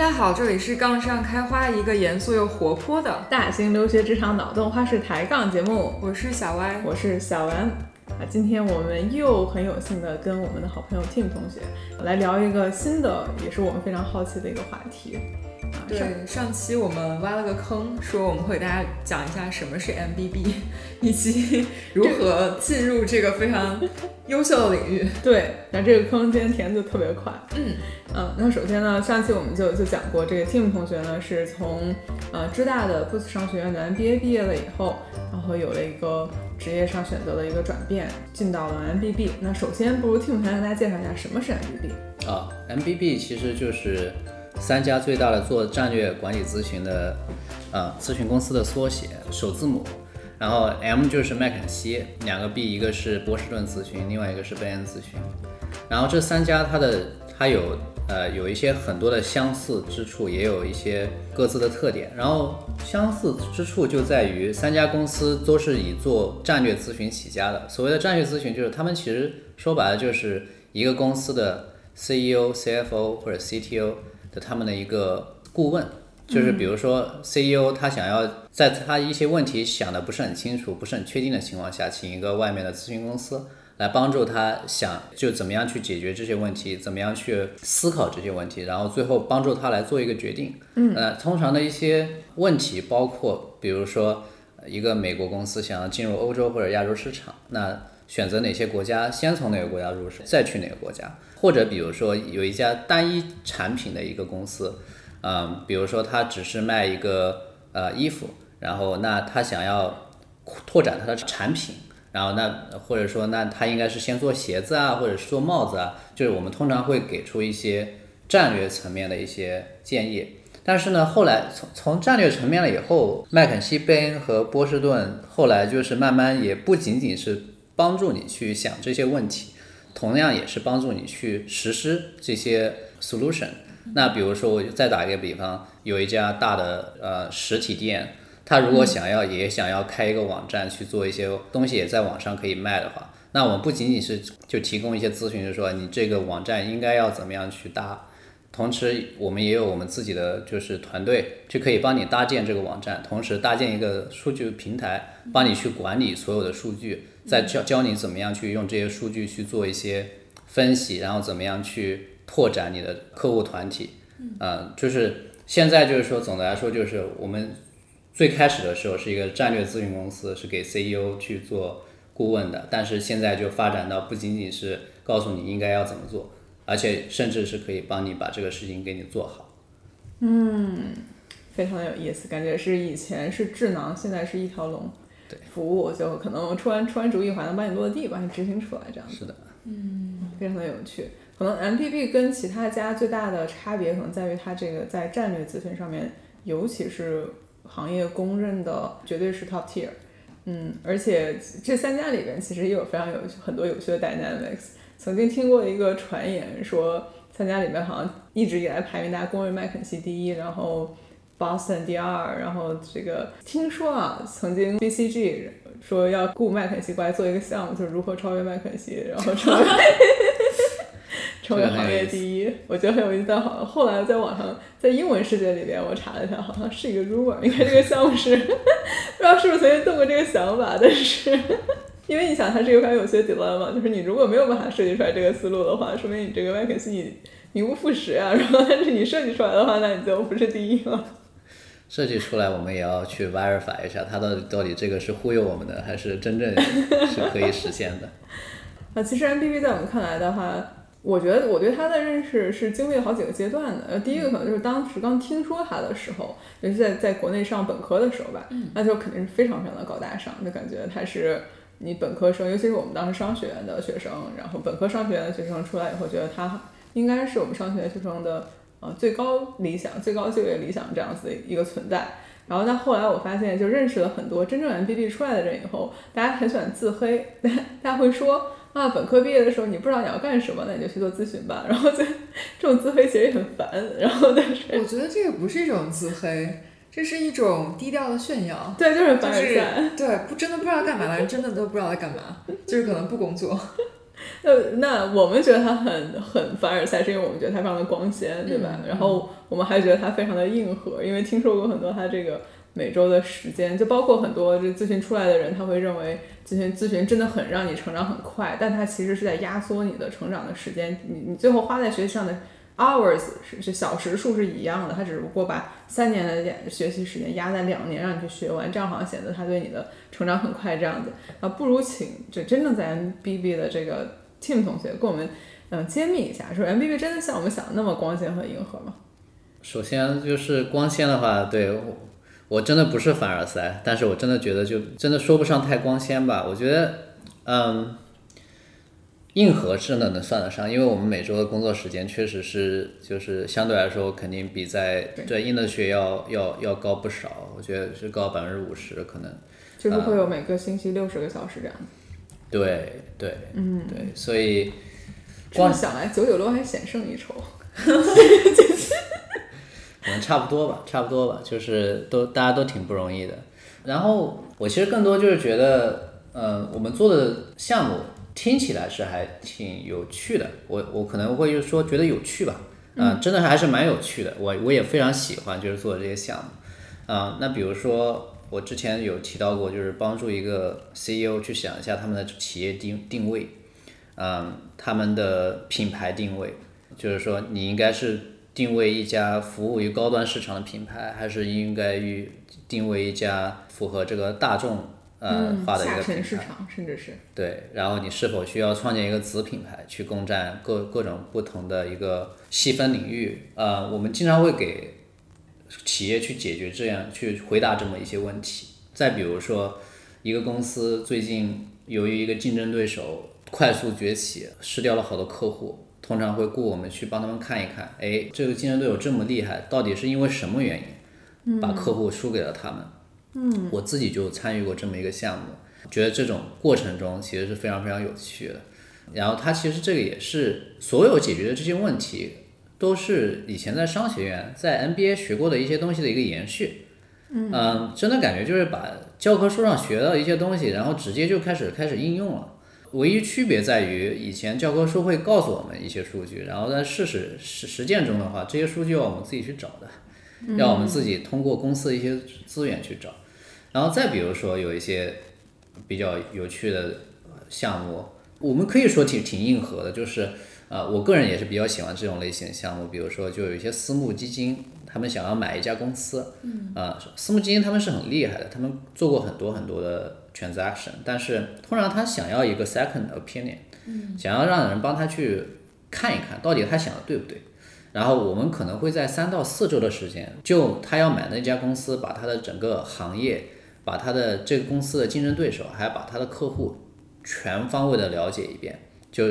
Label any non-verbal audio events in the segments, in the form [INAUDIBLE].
家好，这里是杠上开花，一个严肃又活泼的大型留学职场脑洞花式抬杠节目。我是小歪，我是小丸。啊，今天我们又很有幸的跟我们的好朋友 Tim 同学来聊一个新的，也是我们非常好奇的一个话题。对，上期我们挖了个坑，说我们会给大家讲一下什么是 MBB，[LAUGHS] 以及如何进入这个非常优秀的领域。对，那这个坑今天填的就特别快。嗯嗯，那首先呢，上期我们就就讲过，这个 Tim 同学呢是从呃浙大的 Booth 商学院的 MBA 毕业了以后，然后有了一个职业上选择的一个转变，进到了 MBB。那首先，不如 Tim 同学跟大家介绍一下什么是 MBB 啊？MBB 其实就是。三家最大的做战略管理咨询的，呃，咨询公司的缩写，首字母，然后 M 就是麦肯锡，两个 B，一个是波士顿咨询，另外一个是贝恩咨询，然后这三家它的它有呃有一些很多的相似之处，也有一些各自的特点，然后相似之处就在于三家公司都是以做战略咨询起家的，所谓的战略咨询就是他们其实说白了就是一个公司的 CEO、CFO 或者 CTO。的他们的一个顾问，就是比如说 CEO，他想要在他一些问题想的不是很清楚、不是很确定的情况下，请一个外面的咨询公司来帮助他想就怎么样去解决这些问题，怎么样去思考这些问题，然后最后帮助他来做一个决定。嗯，呃，通常的一些问题包括，比如说一个美国公司想要进入欧洲或者亚洲市场，那选择哪些国家，先从哪个国家入手，再去哪个国家。或者比如说有一家单一产品的一个公司，嗯，比如说他只是卖一个呃衣服，然后那他想要拓展他的产品，然后那或者说那他应该是先做鞋子啊，或者是做帽子啊，就是我们通常会给出一些战略层面的一些建议。但是呢，后来从从战略层面了以后，麦肯锡、贝恩和波士顿后来就是慢慢也不仅仅是帮助你去想这些问题。同样也是帮助你去实施这些 solution。那比如说，我就再打一个比方，有一家大的呃实体店，他如果想要也想要开一个网站去做一些东西，也在网上可以卖的话，那我们不仅仅是就提供一些咨询，就是说你这个网站应该要怎么样去搭，同时我们也有我们自己的就是团队，就可以帮你搭建这个网站，同时搭建一个数据平台，帮你去管理所有的数据。再教教你怎么样去用这些数据去做一些分析，然后怎么样去拓展你的客户团体。嗯，就是现在就是说，总的来说就是我们最开始的时候是一个战略咨询公司，是给 CEO 去做顾问的，但是现在就发展到不仅仅是告诉你应该要怎么做，而且甚至是可以帮你把这个事情给你做好。嗯，非常有意思，感觉是以前是智囊，现在是一条龙。服务就可能出完出完主意，还能帮你落地，帮你执行出来，这样子。是的，嗯，非常的有趣。可能 mpb 跟其他家最大的差别，可能在于它这个在战略咨询上面，尤其是行业公认的，绝对是 top tier。嗯，而且这三家里边其实也有非常有很多有趣的 dynamics。曾经听过一个传言说，三家里面好像一直以来排名大家公认麦肯锡第一，然后。Boston 第二，然后这个听说啊，曾经 BCG 说要雇麦肯锡过来做一个项目，就是如何超越麦肯锡，然后成为 [LAUGHS] 成为行业第一。我觉得很有意思。但好像后来在网上，在英文世界里边，我查了一下，好像是一个 rumor。应该这个项目是 [LAUGHS] 不知道是不是曾经动过这个想法，但是 [LAUGHS] 因为你想，它是一个非常有趣的 dilemma，就是你如果没有办法设计出来这个思路的话，说明你这个麦肯锡名不副实啊。然后但是你设计出来的话，那你就不是第一了。设计出来，我们也要去 verify 一下，它到底到底这个是忽悠我们的，还是真正是可以实现的？[LAUGHS] 啊，其实 MBB 在我们看来的话，我觉得我对它的认识是经历了好几个阶段的。呃，第一个可能就是当时刚听说它的时候，尤其在在国内上本科的时候吧，那就肯定是非常非常的高大上，就感觉它是你本科生，尤其是我们当时商学院的学生，然后本科商学院的学生出来以后，觉得它应该是我们商学院学生的。呃，最高理想、最高就业理想这样子的一个存在。然后，但后来我发现，就认识了很多真正 MBB 出来的人以后，大家很喜欢自黑，[LAUGHS] 大家会说啊，本科毕业的时候你不知道你要干什么，那你就去做咨询吧。然后，这这种自黑其实也很烦。然后，但是我觉得这个不是一种自黑，这是一种低调的炫耀。对，就是凡尔赛。对，不真的不知道干嘛的人，真的都不知道在干嘛，就是可能不工作。[LAUGHS] 那那我们觉得他很很凡尔赛，是因为我们觉得他非常的光鲜，对吧？嗯然后我们还觉得他非常的硬核，因为听说过很多他这个每周的时间，就包括很多这咨询出来的人，他会认为咨询咨询真的很让你成长很快，但他其实是在压缩你的成长的时间，你你最后花在学习上的 hours 是是小时数是一样的，他只不过把三年的学习时间压在两年让你去学完，这样好像显得他对你的成长很快这样子啊，不如请这真正在 MBB 的这个 Tim 同学跟我们嗯揭秘一下，说 MBB 真的像我们想的那么光鲜和硬核吗？首先就是光鲜的话，对我我真的不是凡尔赛，但是我真的觉得就真的说不上太光鲜吧。我觉得，嗯，硬核真的能算得上，因为我们每周的工作时间确实是就是相对来说肯定比在对在硬的学要要要高不少，我觉得是高百分之五十可能。就是会有每个星期六十个小时这样子。对对，嗯，对，所以这么想来，九九六还险胜一筹。[LAUGHS] 可能差不多吧，差不多吧，就是都大家都挺不容易的。然后我其实更多就是觉得，呃，我们做的项目听起来是还挺有趣的。我我可能会就是说觉得有趣吧，啊、真的还是蛮有趣的。我我也非常喜欢就是做这些项目，啊、那比如说我之前有提到过，就是帮助一个 CEO 去想一下他们的企业定定位，嗯，他们的品牌定位，就是说你应该是定位一家服务于高端市场的品牌，还是应该于定位一家符合这个大众呃化的一个品沉市牌？场甚至是对，然后你是否需要创建一个子品牌去攻占各各种不同的一个细分领域？呃，我们经常会给企业去解决这样去回答这么一些问题。再比如说，一个公司最近由于一个竞争对手快速崛起，失掉了好多客户，通常会雇我们去帮他们看一看，哎，这个竞争对手这么厉害，到底是因为什么原因把客户输给了他们？嗯，我自己就参与过这么一个项目，觉得这种过程中其实是非常非常有趣的。然后它其实这个也是所有解决的这些问题，都是以前在商学院、在 MBA 学过的一些东西的一个延续。嗯，真的感觉就是把教科书上学到的一些东西，然后直接就开始开始应用了。唯一区别在于，以前教科书会告诉我们一些数据，然后在事实实实践中的话，这些数据要我们自己去找的，要我们自己通过公司的一些资源去找。然后再比如说有一些比较有趣的项目，我们可以说挺挺硬核的，就是呃，我个人也是比较喜欢这种类型的项目。比如说，就有一些私募基金，他们想要买一家公司，嗯，呃，私募基金他们是很厉害的，他们做过很多很多的 transaction，但是通常他想要一个 second opinion，嗯，想要让人帮他去看一看到底他想的对不对。然后我们可能会在三到四周的时间，就他要买那家公司，把他的整个行业，把他的这个公司的竞争对手，还把他的客户全方位的了解一遍，就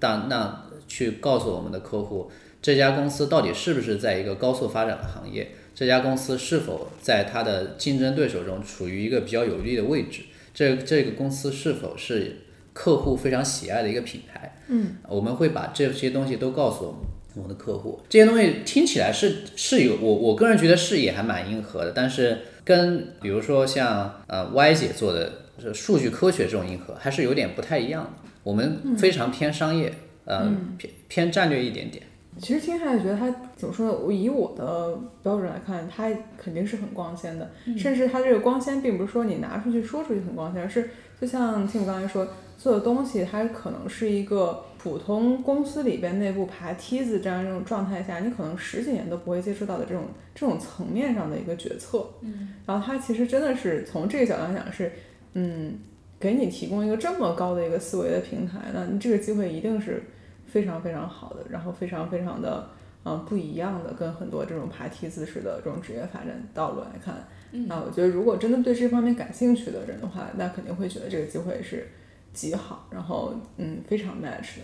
当让去告诉我们的客户，这家公司到底是不是在一个高速发展的行业，这家公司是否在它的竞争对手中处于一个比较有利的位置，这这个公司是否是客户非常喜爱的一个品牌，嗯，我们会把这些东西都告诉我们。我们的客户这些东西听起来是是有我我个人觉得是也还蛮硬核的，但是跟比如说像呃 Y 姐做的是数据科学这种硬核还是有点不太一样的。我们非常偏商业，呃偏偏战略一点点。其实听下来觉得他怎么说呢？我以我的标准来看，他肯定是很光鲜的，甚至他这个光鲜并不是说你拿出去说出去很光鲜，而是就像听我刚才说，做的东西它可能是一个普通公司里边内部爬梯子这样一种状态下，你可能十几年都不会接触到的这种这种层面上的一个决策。嗯，然后他其实真的是从这个角度来讲是，嗯，给你提供一个这么高的一个思维的平台，那你这个机会一定是。非常非常好的，然后非常非常的嗯不一样的，跟很多这种爬梯子式的这种职业发展道路来看，那我觉得如果真的对这方面感兴趣的人的话，那肯定会觉得这个机会是极好，然后嗯非常 match 的。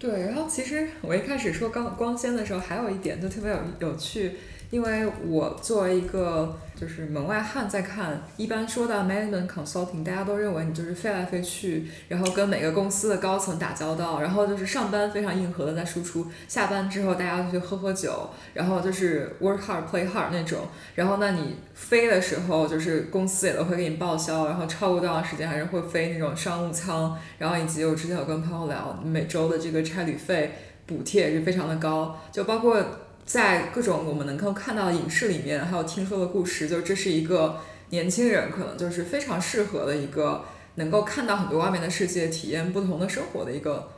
对，然后其实我一开始说光光鲜的时候，还有一点就特别有有趣，因为我作为一个就是门外汉在看，一般说到 management consulting，大家都认为你就是飞来飞去，然后跟每个公司的高层打交道，然后就是上班非常硬核的在输出，下班之后大家就去喝喝酒，然后就是 work hard play hard 那种，然后那你飞的时候就是公司也都会给你报销，然后超过多长时间还是会飞那种商务舱，然后以及我之前有跟朋友聊，每周的这个差旅费补贴也是非常的高，就包括。在各种我们能够看到的影视里面，还有听说的故事，就这是一个年轻人可能就是非常适合的一个能够看到很多外面的世界，体验不同的生活的一个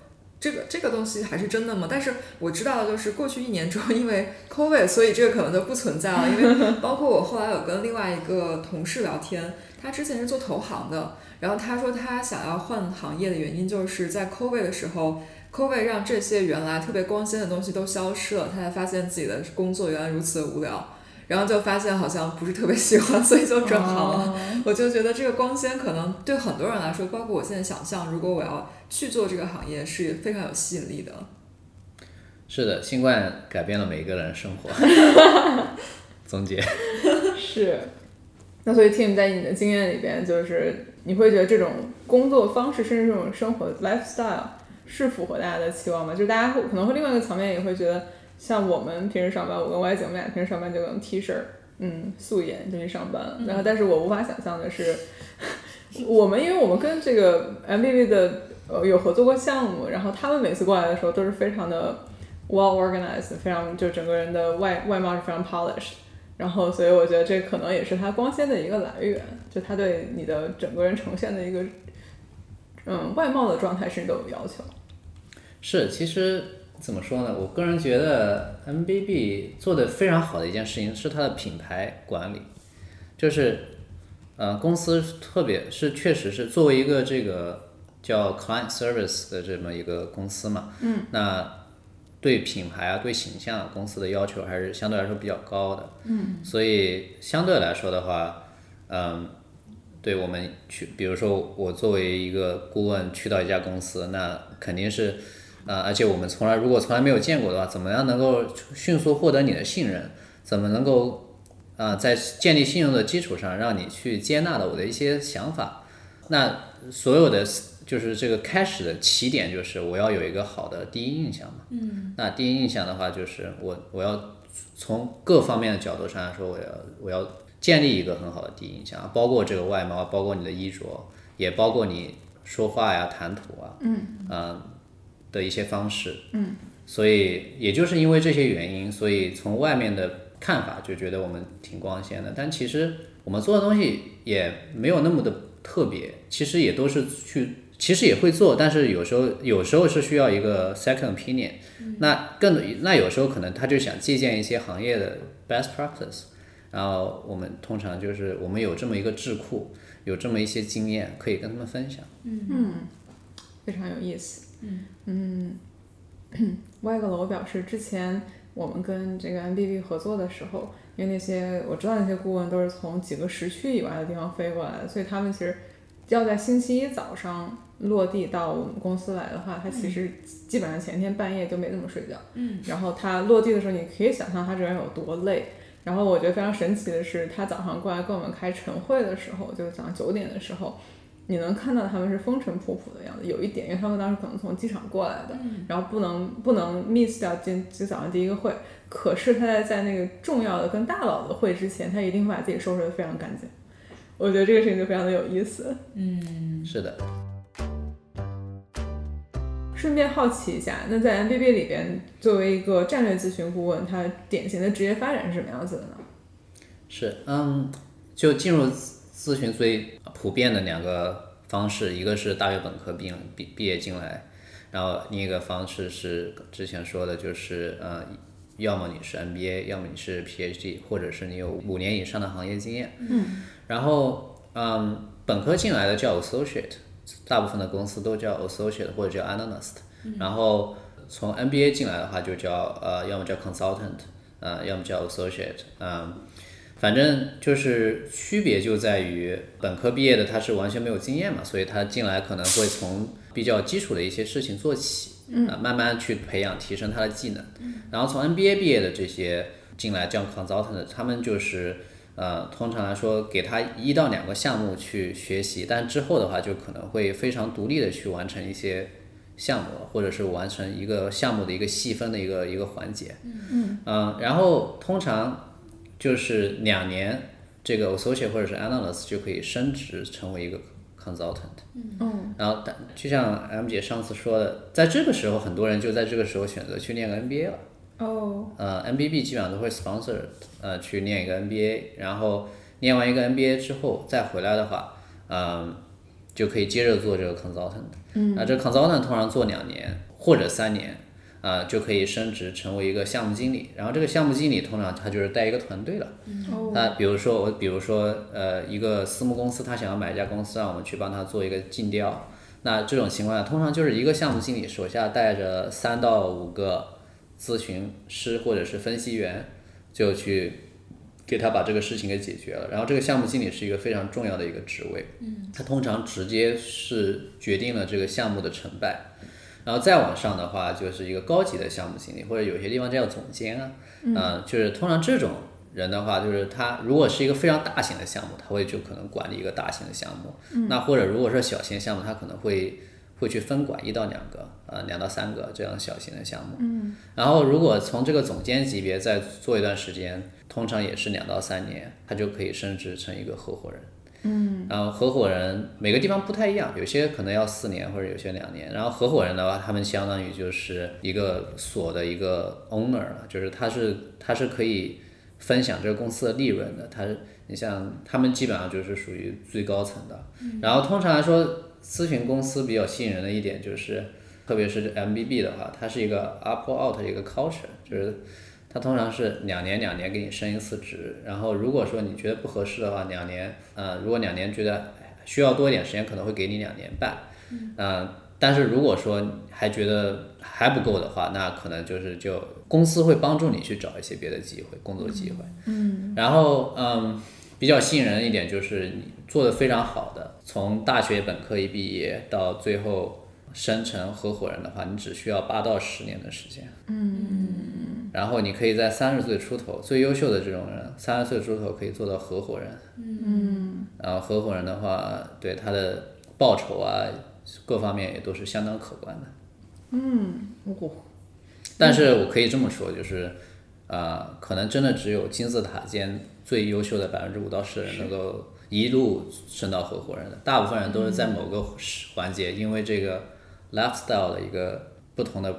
这个这个东西还是真的吗？但是我知道的就是过去一年中，因为 COVID，所以这个可能就不存在了。因为 [LAUGHS] 包括我后来有跟另外一个同事聊天，他之前是做投行的，然后他说他想要换行业的原因就是在 COVID 的时候。COVID 让这些原来特别光鲜的东西都消失了，他才发现自己的工作原来如此的无聊，然后就发现好像不是特别喜欢，[LAUGHS] 所以就转行了。我就觉得这个光鲜可能对很多人来说，包括我现在想象，如果我要去做这个行业，是非常有吸引力的。是的，新冠改变了每一个人的生活。[LAUGHS] 总结 [LAUGHS] 是，那所以 Tim 在你的经验里边，就是你会觉得这种工作方式，甚至这种生活 lifestyle。是符合大家的期望吗？就是大家会可能会另外一个层面也会觉得，像我们平时上班，我跟 Y 姐我们俩平时上班就用 T 恤，嗯，素颜就去上班。然后，但是我无法想象的是，[LAUGHS] 我们因为我们跟这个 MBB 的呃有合作过项目，然后他们每次过来的时候都是非常的 well organized，非常就整个人的外外貌是非常 polished。然后，所以我觉得这可能也是他光鲜的一个来源，就他对你的整个人呈现的一个。嗯，外貌的状态是都有要求。是，其实怎么说呢？我个人觉得 MBB 做的非常好的一件事情是它的品牌管理，就是，呃，公司特别是确实是作为一个这个叫 client service 的这么一个公司嘛，嗯，那对品牌啊、对形象公司的要求还是相对来说比较高的，嗯，所以相对来说的话，嗯。对我们去，比如说我作为一个顾问去到一家公司，那肯定是，啊，而且我们从来如果从来没有见过的话，怎么样能够迅速获得你的信任？怎么能够啊，在建立信用的基础上，让你去接纳了我的一些想法？那所有的就是这个开始的起点就是我要有一个好的第一印象嘛。嗯。那第一印象的话，就是我我要从各方面的角度上来说，我要我要。建立一个很好的第一印象，包括这个外貌，包括你的衣着，也包括你说话呀、谈吐啊，嗯，的一些方式，嗯，所以也就是因为这些原因，所以从外面的看法就觉得我们挺光鲜的，但其实我们做的东西也没有那么的特别，其实也都是去，其实也会做，但是有时候有时候是需要一个 second opinion，那更那有时候可能他就想借鉴一些行业的 best practice。然后我们通常就是我们有这么一个智库，有这么一些经验可以跟他们分享。嗯，非常有意思。嗯嗯，外个楼表示，之前我们跟这个 MBB 合作的时候，因为那些我知道那些顾问都是从几个时区以外的地方飞过来的，所以他们其实要在星期一早上落地到我们公司来的话，他其实基本上前天半夜就没怎么睡觉。嗯，然后他落地的时候，你可以想象他这人有多累。然后我觉得非常神奇的是，他早上过来跟我们开晨会的时候，就是早上九点的时候，你能看到他们是风尘仆仆的样子。有一点，因为他们当时可能从机场过来的，然后不能不能 miss 掉今今早上第一个会。可是他在在那个重要的跟大佬的会之前，他一定会把自己收拾得非常干净。我觉得这个事情就非常的有意思。嗯，是的。顺便好奇一下，那在 MBB 里边，作为一个战略咨询顾问，他典型的职业发展是什么样子的呢？是，嗯，就进入咨询最普遍的两个方式，一个是大学本科毕毕毕业进来，然后另一个方式是之前说的，就是呃，要么你是 MBA，要么你是 PhD，或者是你有五年以上的行业经验。嗯。然后，嗯，本科进来的叫 Associate。大部分的公司都叫 associate 或者叫 analyst，然后从 MBA 进来的话就叫呃，要么叫 consultant，呃，要么叫 associate，嗯，反正就是区别就在于本科毕业的他是完全没有经验嘛，所以他进来可能会从比较基础的一些事情做起，啊，慢慢去培养提升他的技能，然后从 MBA 毕业的这些进来这样 consultant，他们就是呃，通常来说给他一到两个项目去学习，但之后的话就可能会非常独立的去完成一些项目，或者是完成一个项目的一个细分的一个一个环节。嗯嗯。然后通常就是两年，这个 associate 或者是 analyst 就可以升职成为一个 consultant。嗯。然后，但就像 M 姐上次说的，在这个时候，很多人就在这个时候选择去念个 MBA 了。哦。呃，MBB 基本上都会 sponsor 呃去念一个 MBA，然后念完一个 MBA 之后再回来的话，嗯、就可以接着做这个 consultant。嗯。那这 consultant 通常做两年或者三年，啊、就可以升职成为一个项目经理。然后这个项目经理通常他就是带一个团队了。哦。那比如说我，比如说，呃，一个私募公司，他想要买一家公司，让我们去帮他做一个尽调。那这种情况下，通常就是一个项目经理手下带着三到五个咨询师或者是分析员，就去给他把这个事情给解决了。然后这个项目经理是一个非常重要的一个职位，嗯，他通常直接是决定了这个项目的成败。然后再往上的话，就是一个高级的项目经理，或者有些地方叫总监啊，嗯、就是通常这种人的话，就是他如果是一个非常大型的项目，他会就可能管理一个大型的项目，那或者如果说小型项目，他可能会会去分管一到两个，呃，两到三个这样小型的项目，嗯，然后如果从这个总监级别再做一段时间，通常也是两到三年，他就可以升职成一个合伙人。嗯，然后合伙人每个地方不太一样，有些可能要四年，或者有些两年。然后合伙人的话，他们相当于就是一个所的一个 owner 了，就是他是他是可以分享这个公司的利润的。他你像他们基本上就是属于最高层的。然后通常来说，咨询公司比较吸引人的一点就是，特别是 MBB 的话，它是一个 up or out 的一个 culture，就是它通常是两年两年给你升一次职，然后如果说你觉得不合适的话，两年，呃，如果两年觉得哎需要多一点时间，可能会给你两年半，嗯、但是如果说还觉得还不够的话，那可能就是就公司会帮助你去找一些别的机会，工作机会，嗯，然后嗯，比较吸引人的一点就是你做的非常好的，从大学本科一毕业到最后升成合伙人的话，你只需要八到十年的时间。然后你可以在三十岁出头，最优秀的这种人，三十岁出头可以做到合伙人。嗯。然后合伙人的话，对他的报酬啊，各方面也都是相当可观的。嗯哦，但是我可以这么说，就是，呃，可能真的只有金字塔尖最优秀的百分之五到十人能够一路升到合伙人的，大部分人都是在某个环节，因为这个 lifestyle 的一个不同的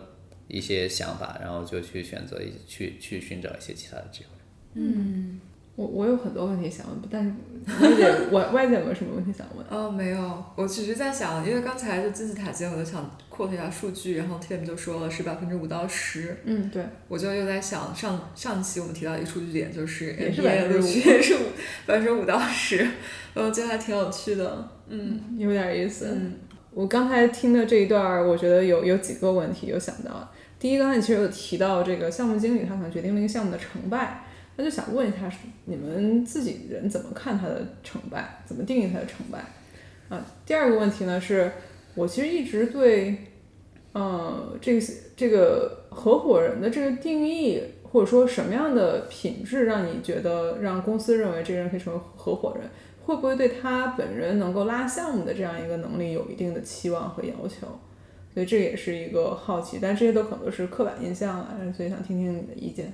一些想法，然后就去选择一去去寻找一些其他的机会。嗯我我有很多问题想问，但是 [LAUGHS] 外界外外界有没有什么问题想问？哦，没有，我只是在想，因为刚才就金字塔尖，我就想 quote 一下数据，然后 Tim 就说了是百分之五到十，嗯，对，我就又在想上上期我们提到一个数据点，就是也是 MBA 的5%录取也是五百分之五到十，我觉得还挺有趣的，嗯有点意思。嗯我刚才听的这一段儿，我觉得有有几个问题有想到。第一，刚才其实有提到这个项目经理，他可能决定了一个项目的成败，那就想问一下，你们自己人怎么看他的成败？怎么定义他的成败？啊，第二个问题呢，是我其实一直对，呃，这个这个合伙人的这个定义，或者说什么样的品质让你觉得让公司认为这个人可以成为合伙人？会不会对他本人能够拉项目的这样一个能力有一定的期望和要求？所以这也是一个好奇，但这些都可能都是刻板印象啊，所以想听听你的意见。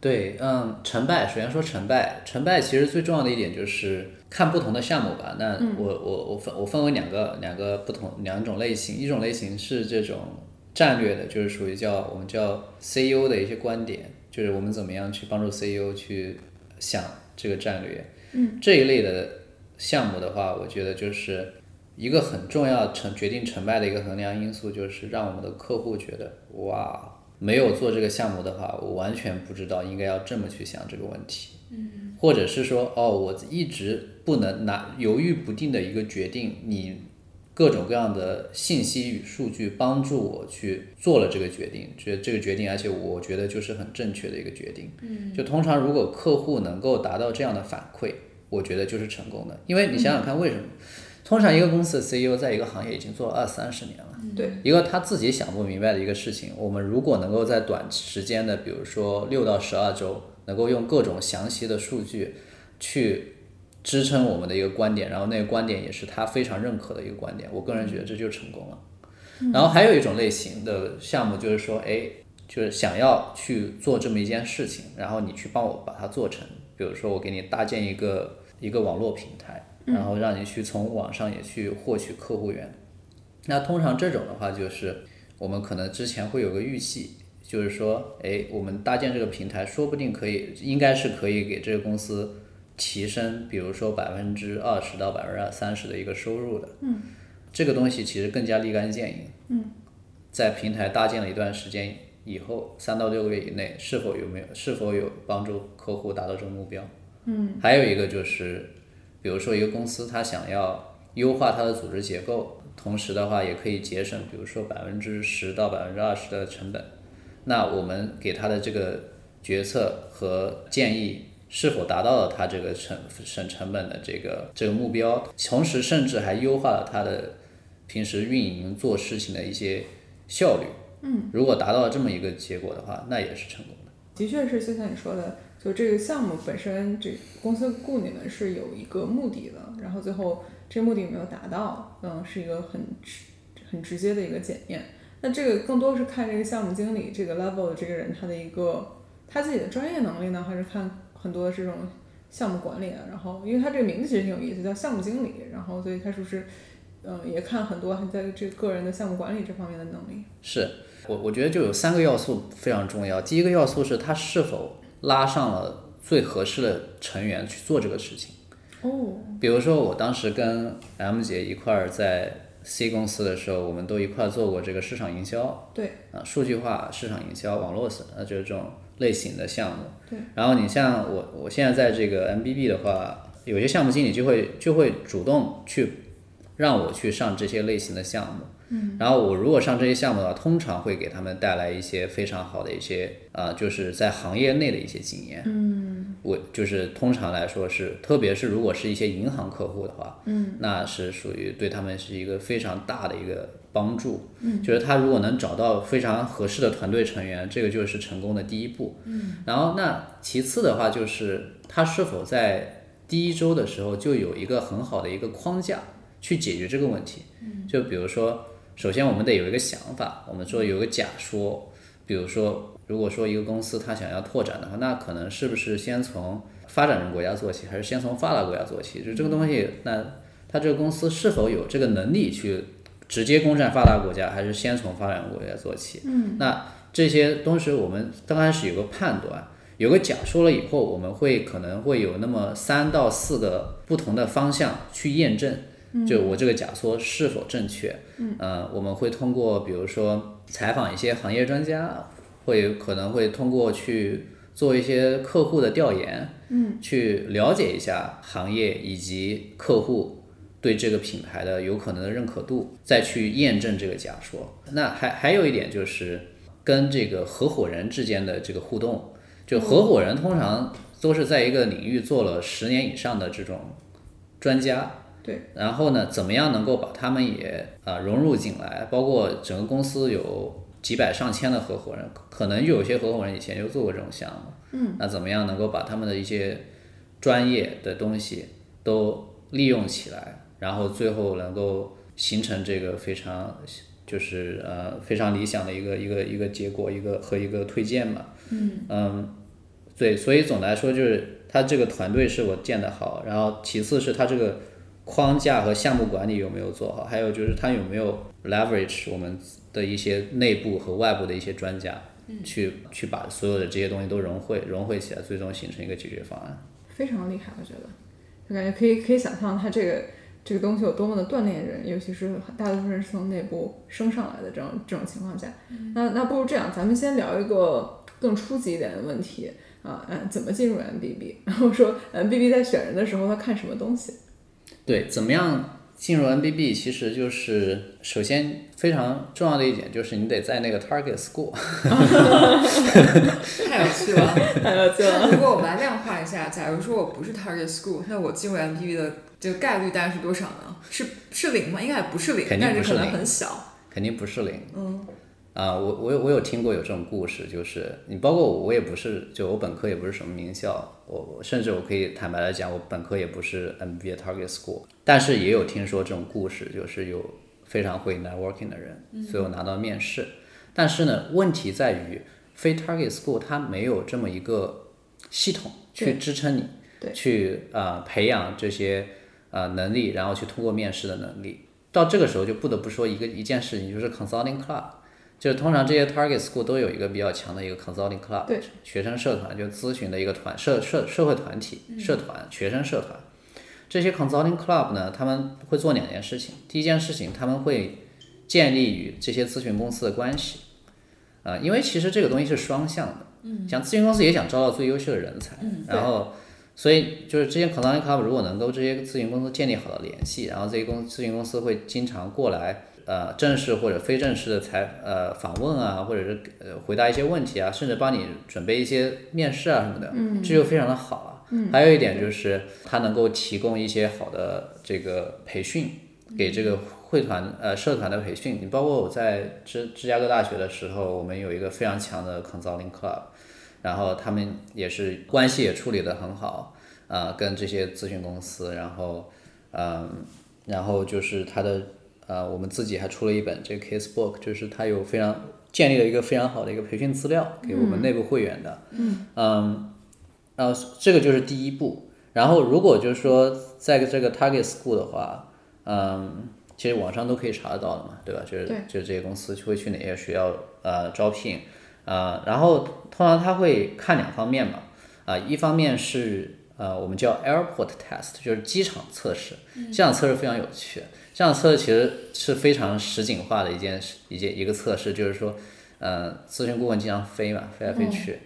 对，嗯，成败，首先说成败，成败其实最重要的一点就是看不同的项目吧。那我我我分我分为两个两个不同两种类型，一种类型是这种战略的，就是属于叫我们叫 CEO 的一些观点，就是我们怎么样去帮助 CEO 去想这个战略。嗯，这一类的项目的话，我觉得就是一个很重要成决定成败的一个衡量因素，就是让我们的客户觉得哇。没有做这个项目的话，我完全不知道应该要这么去想这个问题。嗯，或者是说，哦，我一直不能拿犹豫不定的一个决定，你各种各样的信息与数据帮助我去做了这个决定，觉得这个决定，而且我觉得就是很正确的一个决定。嗯，就通常如果客户能够达到这样的反馈，我觉得就是成功的。因为你想想看，为什么？通常一个公司的 CEO 在一个行业已经做了二三十年了，对，一个他自己想不明白的一个事情，我们如果能够在短时间的，比如说六到十二周，能够用各种详细的数据去支撑我们的一个观点，然后那个观点也是他非常认可的一个观点，我个人觉得这就成功了。然后还有一种类型的项目就是说，哎，就是想要去做这么一件事情，然后你去帮我把它做成，比如说我给你搭建一个一个网络平台，然后让你去从网上也去获取客户源。那通常这种的话，就是我们可能之前会有个预期，就是说，哎，我们搭建这个平台，说不定可以，应该是可以给这个公司提升，比如说百分之二十到百分之三十的一个收入的。嗯。这个东西其实更加立竿见影。嗯。在平台搭建了一段时间以后，三到六个月以内，是否有没有是否有帮助客户达到这个目标？嗯。还有一个就是，比如说一个公司，它想要优化它的组织结构。同时的话，也可以节省，比如说百分之十到百分之二十的成本。那我们给他的这个决策和建议，是否达到了他这个省省成本的这个这个目标？同时，甚至还优化了他的平时运营做事情的一些效率。嗯，如果达到了这么一个结果的话，那也是成功的。的确是，就像你说的，就这个项目本身，这公司雇你们是有一个目的的，然后最后。这目的有没有达到？嗯，是一个很直、很直接的一个检验。那这个更多是看这个项目经理这个 level 的这个人他的一个他自己的专业能力呢，还是看很多的这种项目管理啊？然后，因为他这个名字其实挺有意思，叫项目经理。然后，所以他是不是嗯也看很多在这个人的项目管理这方面的能力？是我我觉得就有三个要素非常重要。第一个要素是他是否拉上了最合适的成员去做这个事情。哦，比如说我当时跟 M 姐一块儿在 C 公司的时候，我们都一块儿做过这个市场营销，对，啊，数据化市场营销、网络呃，就是这种类型的项目。对。然后你像我，我现在在这个 MBB 的话，有些项目经理就会就会主动去让我去上这些类型的项目。嗯。然后我如果上这些项目的话，通常会给他们带来一些非常好的一些啊，就是在行业内的一些经验。嗯。我就是通常来说是，特别是如果是一些银行客户的话，嗯，那是属于对他们是一个非常大的一个帮助，嗯，就是他如果能找到非常合适的团队成员，这个就是成功的第一步，嗯，然后那其次的话就是他是否在第一周的时候就有一个很好的一个框架去解决这个问题，嗯，就比如说，首先我们得有一个想法，我们说有个假说，比如说。如果说一个公司它想要拓展的话，那可能是不是先从发展中国家做起，还是先从发达国家做起？就这个东西，那它这个公司是否有这个能力去直接攻占发达国家，还是先从发展国家做起？嗯，那这些东西我们刚开始有个判断，有个假说了以后，我们会可能会有那么三到四个不同的方向去验证，就我这个假说是否正确？嗯，呃，我们会通过比如说采访一些行业专家。会可能会通过去做一些客户的调研，嗯，去了解一下行业以及客户对这个品牌的有可能的认可度，再去验证这个假说。那还还有一点就是跟这个合伙人之间的这个互动，就合伙人通常都是在一个领域做了十年以上的这种专家，对，然后呢，怎么样能够把他们也啊融入进来，包括整个公司有。几百上千的合伙人，可能有些合伙人以前就做过这种项目，嗯，那怎么样能够把他们的一些专业的东西都利用起来，然后最后能够形成这个非常就是呃非常理想的一个一个一个结果，一个和一个推荐嘛，嗯。嗯，对，所以总的来说就是他这个团队是我建的好，然后其次是他这个框架和项目管理有没有做好，还有就是他有没有 leverage 我们。的一些内部和外部的一些专家，去去把所有的这些东西都融汇融汇起来，最终形成一个解决方案。非常厉害，我觉得，就感觉可以可以想象他这个这个东西有多么的锻炼人，尤其是大多数人是从内部升上来的这种这种情况下。那那不如这样，咱们先聊一个更初级一点的问题啊，嗯，怎么进入 MBB？然后说 MBB 在选人的时候，他看什么东西？对，怎么样？进入 NBB 其实就是首先非常重要的一点就是你得在那个 target school。[LAUGHS] 太有趣了。[LAUGHS] 太有趣了。那如果我们来量化一下，假如说我不是 target school，那我进入 M B B 的这个概率大概是多少呢？是是零吗？应该也不是零，肯定不是但可能很小。肯定不是零。嗯。啊、我我有我有听过有这种故事，就是你包括我，我也不是，就我本科也不是什么名校，我我甚至我可以坦白的讲，我本科也不是 MBA target school，但是也有听说这种故事，就是有非常会 networking 的人，所以我拿到面试。但是呢，问题在于非 target school 它没有这么一个系统去支撑你，对去呃培养这些呃能力，然后去通过面试的能力。到这个时候就不得不说一个一件事情，就是 consulting club。就是通常这些 target school 都有一个比较强的一个 consulting club，对学生社团，就咨询的一个团社社社会团体、社团、学生社团。这些 consulting club 呢，他们会做两件事情。第一件事情，他们会建立与这些咨询公司的关系，啊、因为其实这个东西是双向的，嗯，像咨询公司也想招到最优秀的人才，然后。所以就是这些 consulting club 如果能够这些咨询公司建立好的联系，然后这些公咨询公司会经常过来呃正式或者非正式的采呃访问啊，或者是呃回答一些问题啊，甚至帮你准备一些面试啊什么的，嗯，这就非常的好了。嗯，还有一点就是它能够提供一些好的这个培训给这个会团呃社团的培训。你包括我在芝芝加哥大学的时候，我们有一个非常强的 consulting club。然后他们也是关系也处理得很好，呃，跟这些咨询公司，然后，嗯、然后就是他的，呃，我们自己还出了一本这个 case book，就是它有非常建立了一个非常好的一个培训资料给我们内部会员的，嗯，然后这个就是第一步，然后如果就是说在这个 target school 的话，嗯，其实网上都可以查得到的嘛，对吧？就是就是这些公司会去哪些学校呃招聘，呃，然后通常他会看两方面嘛，啊、一方面是呃我们叫 airport test，就是机场测试，机场测试非常有趣。这样测试其实是非常实景化的一件事，一件一个测试，就是说，呃，咨询顾问经常飞嘛，飞来飞去。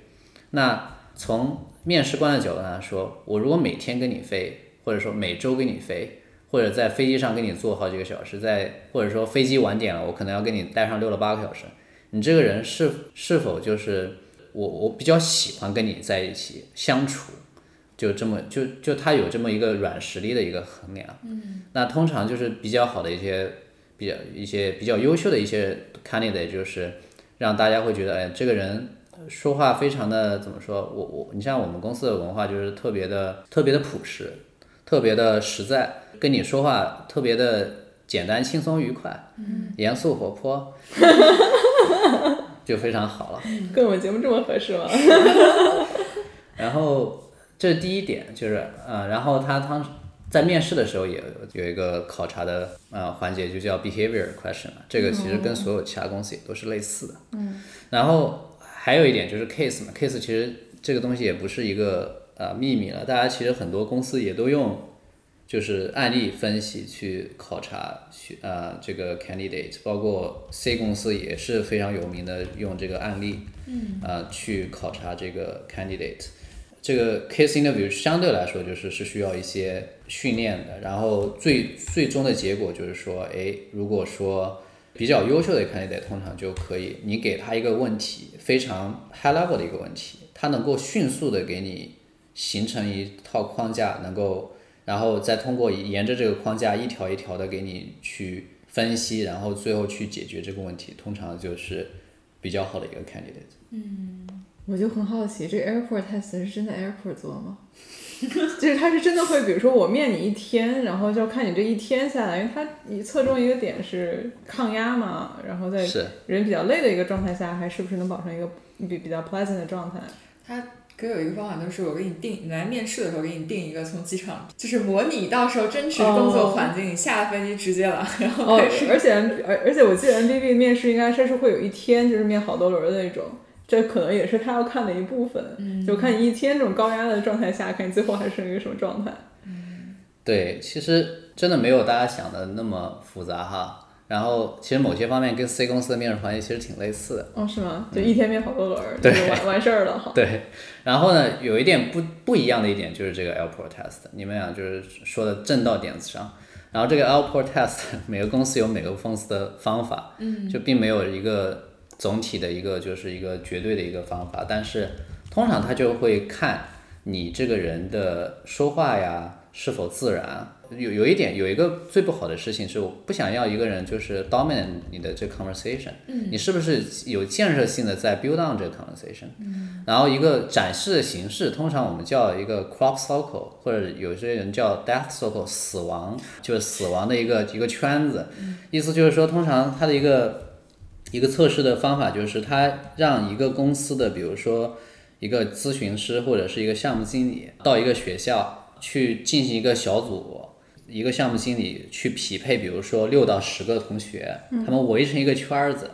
那从面试官的角度来说，我如果每天跟你飞，或者说每周跟你飞，或者在飞机上跟你坐好几个小时，在或者说飞机晚点了，我可能要跟你待上六到八个小时，你这个人是是否就是我我比较喜欢跟你在一起相处，就这么就就他有这么一个软实力的一个衡量。嗯，那通常就是比较好的一些比较一些比较优秀的一些 candidate，就是让大家会觉得，哎，这个人说话非常的怎么说？我我你像我们公司的文化就是特别的特别的朴实，特别的实在，跟你说话特别的简单、轻松、愉快，嗯，严肃、活泼，[LAUGHS] 就非常好了。跟我们节目这么合适吗？[LAUGHS] 然后这是第一点，就是呃，然后他当时在面试的时候也有有一个考察的呃环节，就叫 behavior question 嘛，这个其实跟所有其他公司也都是类似的。嗯。然后还有一点就是 case 嘛，case 其实这个东西也不是一个呃秘密了，大家其实很多公司也都用。就是案例分析去考察去呃这个 candidate，包括 C 公司也是非常有名的用这个案例，嗯，呃去考察这个 candidate。这个 case interview 相对来说就是是需要一些训练的，然后最最终的结果就是说，哎，如果说比较优秀的 candidate，通常就可以，你给他一个问题，非常 high level 的一个问题，他能够迅速的给你形成一套框架，能够，然后再通过沿着这个框架一条一条的给你去分析，然后最后去解决这个问题，通常就是比较好的一个 candidate。嗯我就很好奇，这个 airport test 是真的 airport 做吗？[LAUGHS] 就是他是真的会，比如说我面你一天，然后就要看你这一天下来，因为他你侧重一个点是抗压嘛，然后在人比较累的一个状态下，还是不是能保证一个比比较 pleasant 的状态？他给我一个方法，就是我给你定，你来面试的时候给你定一个从机场，就是模拟到时候真实工作环境，你下了飞机直接来，然后哦开始。，而且而而且我记得 MBB 面试应该是是会有一天就是面好多轮的那种，这可能也是他要看的一部分，就看你一天这种高压的状态下，看你最后还是一个什么状态。对，其实真的没有大家想的那么复杂哈。然后其实某些方面跟 C 公司的面试环节其实挺类似的。哦，是吗？就一天面好多轮儿，对就完完事儿了哈。[LAUGHS] 对，然后呢，有一点不不一样的一点就是这个 airport test，你们俩就是说的正到点子上。然后这个 airport test 每个公司有每个公司的方法，嗯就并没有一个总体的一个就是一个绝对的一个方法，但是通常他就会看你这个人的说话呀是否自然。有有一点有一个最不好的事情是，我不想要一个人就是 dominate 你的这 conversation，你是不是有建设性的在 build on 这个 conversation？然后一个展示的形式，通常我们叫一个 crop circle，或者有些人叫 death circle，死亡就是死亡的一个一个圈子。意思就是说，通常它的一个一个测试的方法就是，他让一个公司的，比如说一个咨询师或者是一个项目经理到一个学校去进行一个小组。一个项目经理去匹配，比如说六到十个同学，他们围成一个圈儿子，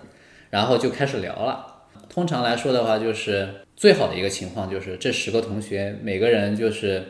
然后就开始聊了。通常来说的话，就是最好的一个情况就是这十个同学每个人就是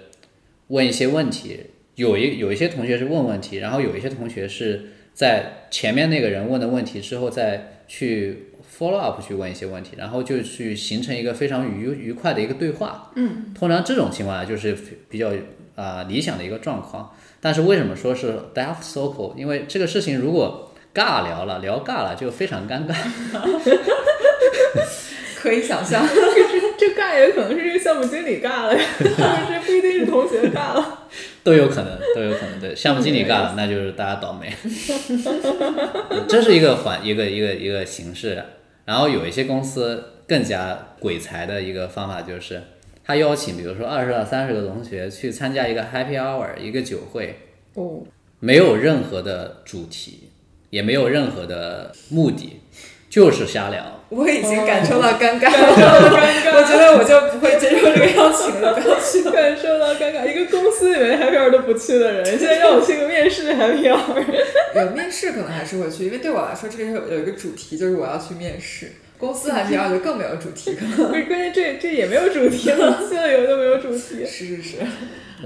问一些问题，有一有一些同学是问问题，然后有一些同学是在前面那个人问的问题之后再去 follow up 去问一些问题，然后就去形成一个非常愉愉快的一个对话。嗯，通常这种情况下就是比较啊、理想的一个状况。但是为什么说是 death circle？因为这个事情如果尬聊了，聊尬了就非常尴尬。[LAUGHS] 可以想象。[LAUGHS] 这尬也可能是这个项目经理尬了呀，[LAUGHS] 这不一定是同学尬了。都有可能，都有可能。对，项目经理干了，那就是大家倒霉。[LAUGHS] 这是一个环，一个一个一个形式。然后有一些公司更加鬼才的一个方法就是，他邀请比如说二十到三十个同学去参加一个 happy hour，一个酒会，哦，没有任何的主题，也没有任何的目的，就是瞎聊。我已经感受到尴尬了，[LAUGHS] 我觉得我就不会接受这个邀请了，不要去。感受到尴尬。一个公司里面 happy hour 都不去的人，现在让我去个面试 happy hour，有面试可能还是会去，因为对我来说，这个有有一个主题，就是我要去面试。公司 happy hour 就更没有主题，可能不是 [LAUGHS] 关键这这也没有主题了，去了以后就没有主题。[LAUGHS] 是是是。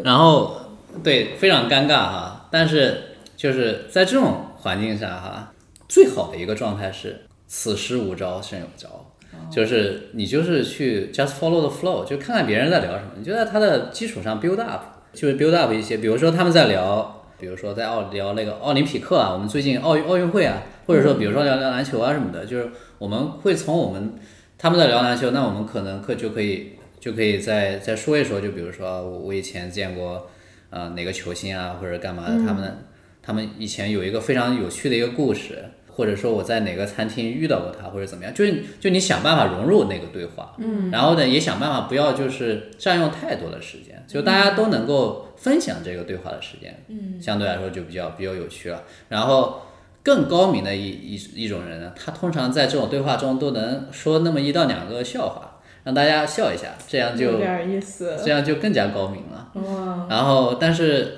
然后对，非常尴尬哈。但是就是在这种环境下哈，最好的一个状态是此时无招胜有招。就是你就是去 just follow the flow，就看看别人在聊什么，你就在他的基础上 build up，就是 build up 一些，比如说他们在聊，比如说在奥聊那个奥林匹克啊，我们最近奥运奥运会啊，或者说比如说聊聊篮球啊什么的，就是我们会从我们他们在聊篮球，那我们可能可就可以就可以再再说一说，就比如说我我以前见过呃哪个球星啊或者干嘛的，他们他们以前有一个非常有趣的一个故事。或者说我在哪个餐厅遇到过他，或者怎么样，就是就你想办法融入那个对话，嗯，然后呢也想办法不要就是占用太多的时间，就大家都能够分享这个对话的时间，嗯，相对来说就比较比较有趣了。然后更高明的一一一种人呢，他通常在这种对话中都能说那么一到两个笑话，让大家笑一下，这样就有点意思，这样就更加高明了。哇，然后但是。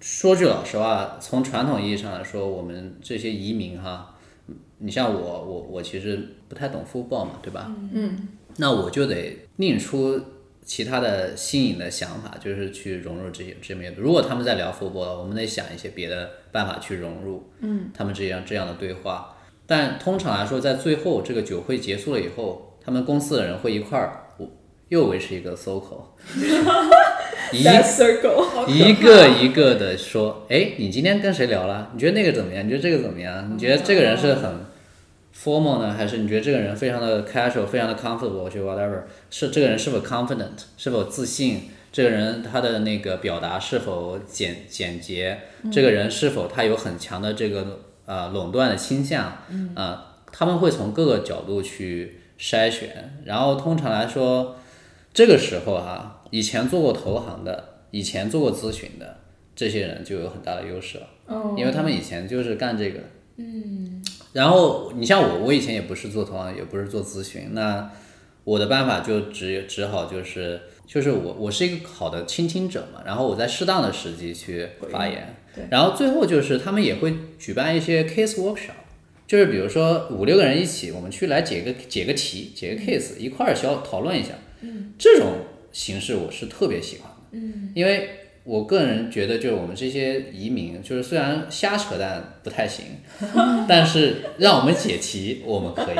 说句老实话，从传统意义上来说，我们这些移民哈，你像我，我我其实不太懂 football 嘛，对吧？嗯，那我就得另出其他的新颖的想法，就是去融入这些这边。如果他们在聊 football，我们得想一些别的办法去融入，嗯，他们这样这样的对话。但通常来说，在最后这个酒会结束了以后，他们公司的人会一块儿又维持一个 [LAUGHS] circle。一一个一个的说，哎，你今天跟谁聊了？你觉得那个怎么样？你觉得这个怎么样？你觉得这个人是很 formal 呢，还是你觉得这个人非常的 casual，非常的 comfortable，就 whatever？是这个人是否 confident，是否自信？这个人他的那个表达是否简简洁？这个人是否他有很强的这个呃垄断的倾向？啊，他们会从各个角度去筛选，然后通常来说，这个时候哈。以前做过投行的，以前做过咨询的，这些人就有很大的优势了，因为他们以前就是干这个。嗯。然后你像我，我以前也不是做投行，也不是做咨询，那我的办法就只只好就是就是我我是一个好的倾听者嘛，然后我在适当的时机去发言。对。然后最后就是他们也会举办一些 case workshop，就是比如说五六个人一起，我们去来解个解个题，解个 case，一块儿小讨论一下。嗯。这种。形式我是特别喜欢的，嗯，因为我个人觉得，就是我们这些移民，就是虽然瞎扯淡不太行，[LAUGHS] 但是让我们解题，我们可以，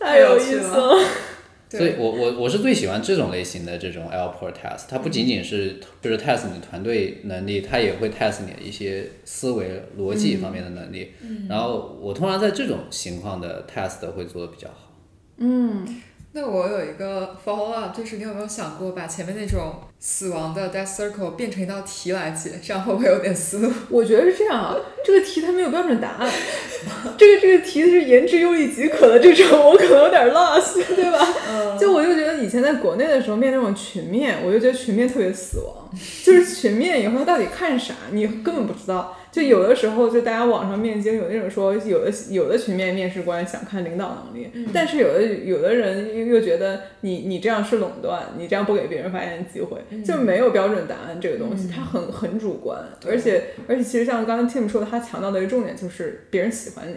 太有意思了。[LAUGHS] 所以我我我是最喜欢这种类型的这种 airport test 它不仅仅是就是 test 你团队能力，它也会 test 你的一些思维逻辑方面的能力。然后我通常在这种情况的 test 会做的比较好。那我有一个 follow up，就是你有没有想过把前面那种死亡的 death circle 变成一道题来解？这样会不会有点思路？[LAUGHS] 我觉得是这样啊，这个题它没有标准答案，这个这个题是言之有理即可的这种，我可能有点 lost，[LAUGHS] 对吧？嗯就我就觉得以前在国内的时候面那种群面，我就觉得群面特别死亡，就是群面以后到底看啥，你根本不知道。就有的时候，就大家网上面经有那种说，有的有的群面面试官想看领导能力，但是有的有的人又又觉得你你这样是垄断，你这样不给别人发言机会，就没有标准答案这个东西，它很很主观，而且而且其实像刚刚 Tim 说的，他强调的一个重点就是别人喜欢你。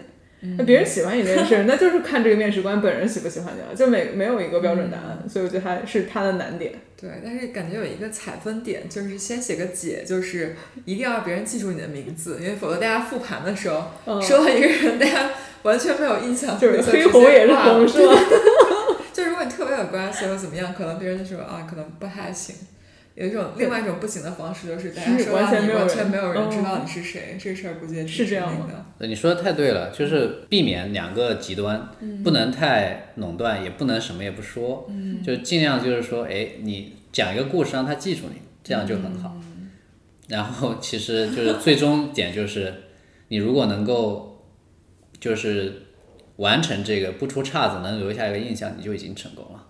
那别人喜欢你这件事，[LAUGHS] 那就是看这个面试官本人喜不喜欢你了，就没没有一个标准答案，所以我觉得还是他的难点。对，但是感觉有一个采分点，就是先写个解，就是一定要让别人记住你的名字，因为否则大家复盘的时候、说到一个人，大家完全没有印象，就是黑红也是红，是吧？[LAUGHS] 就如果你特别有关系或怎么样，可能别人就说啊，可能不太行。有一种另外一种不行的方式，就是大家说完全没有完全没有人知嗯道你是谁，这事儿估计是这样的。你说的太对了，就是避免两个极端，不能太垄断，也不能什么也不说，就尽量就是说，哎，你讲一个故事让他记住你，这样就很好。然后其实就是最终点就是，你如果能够就是完成这个不出岔子，能留下一个印象，你就已经成功了。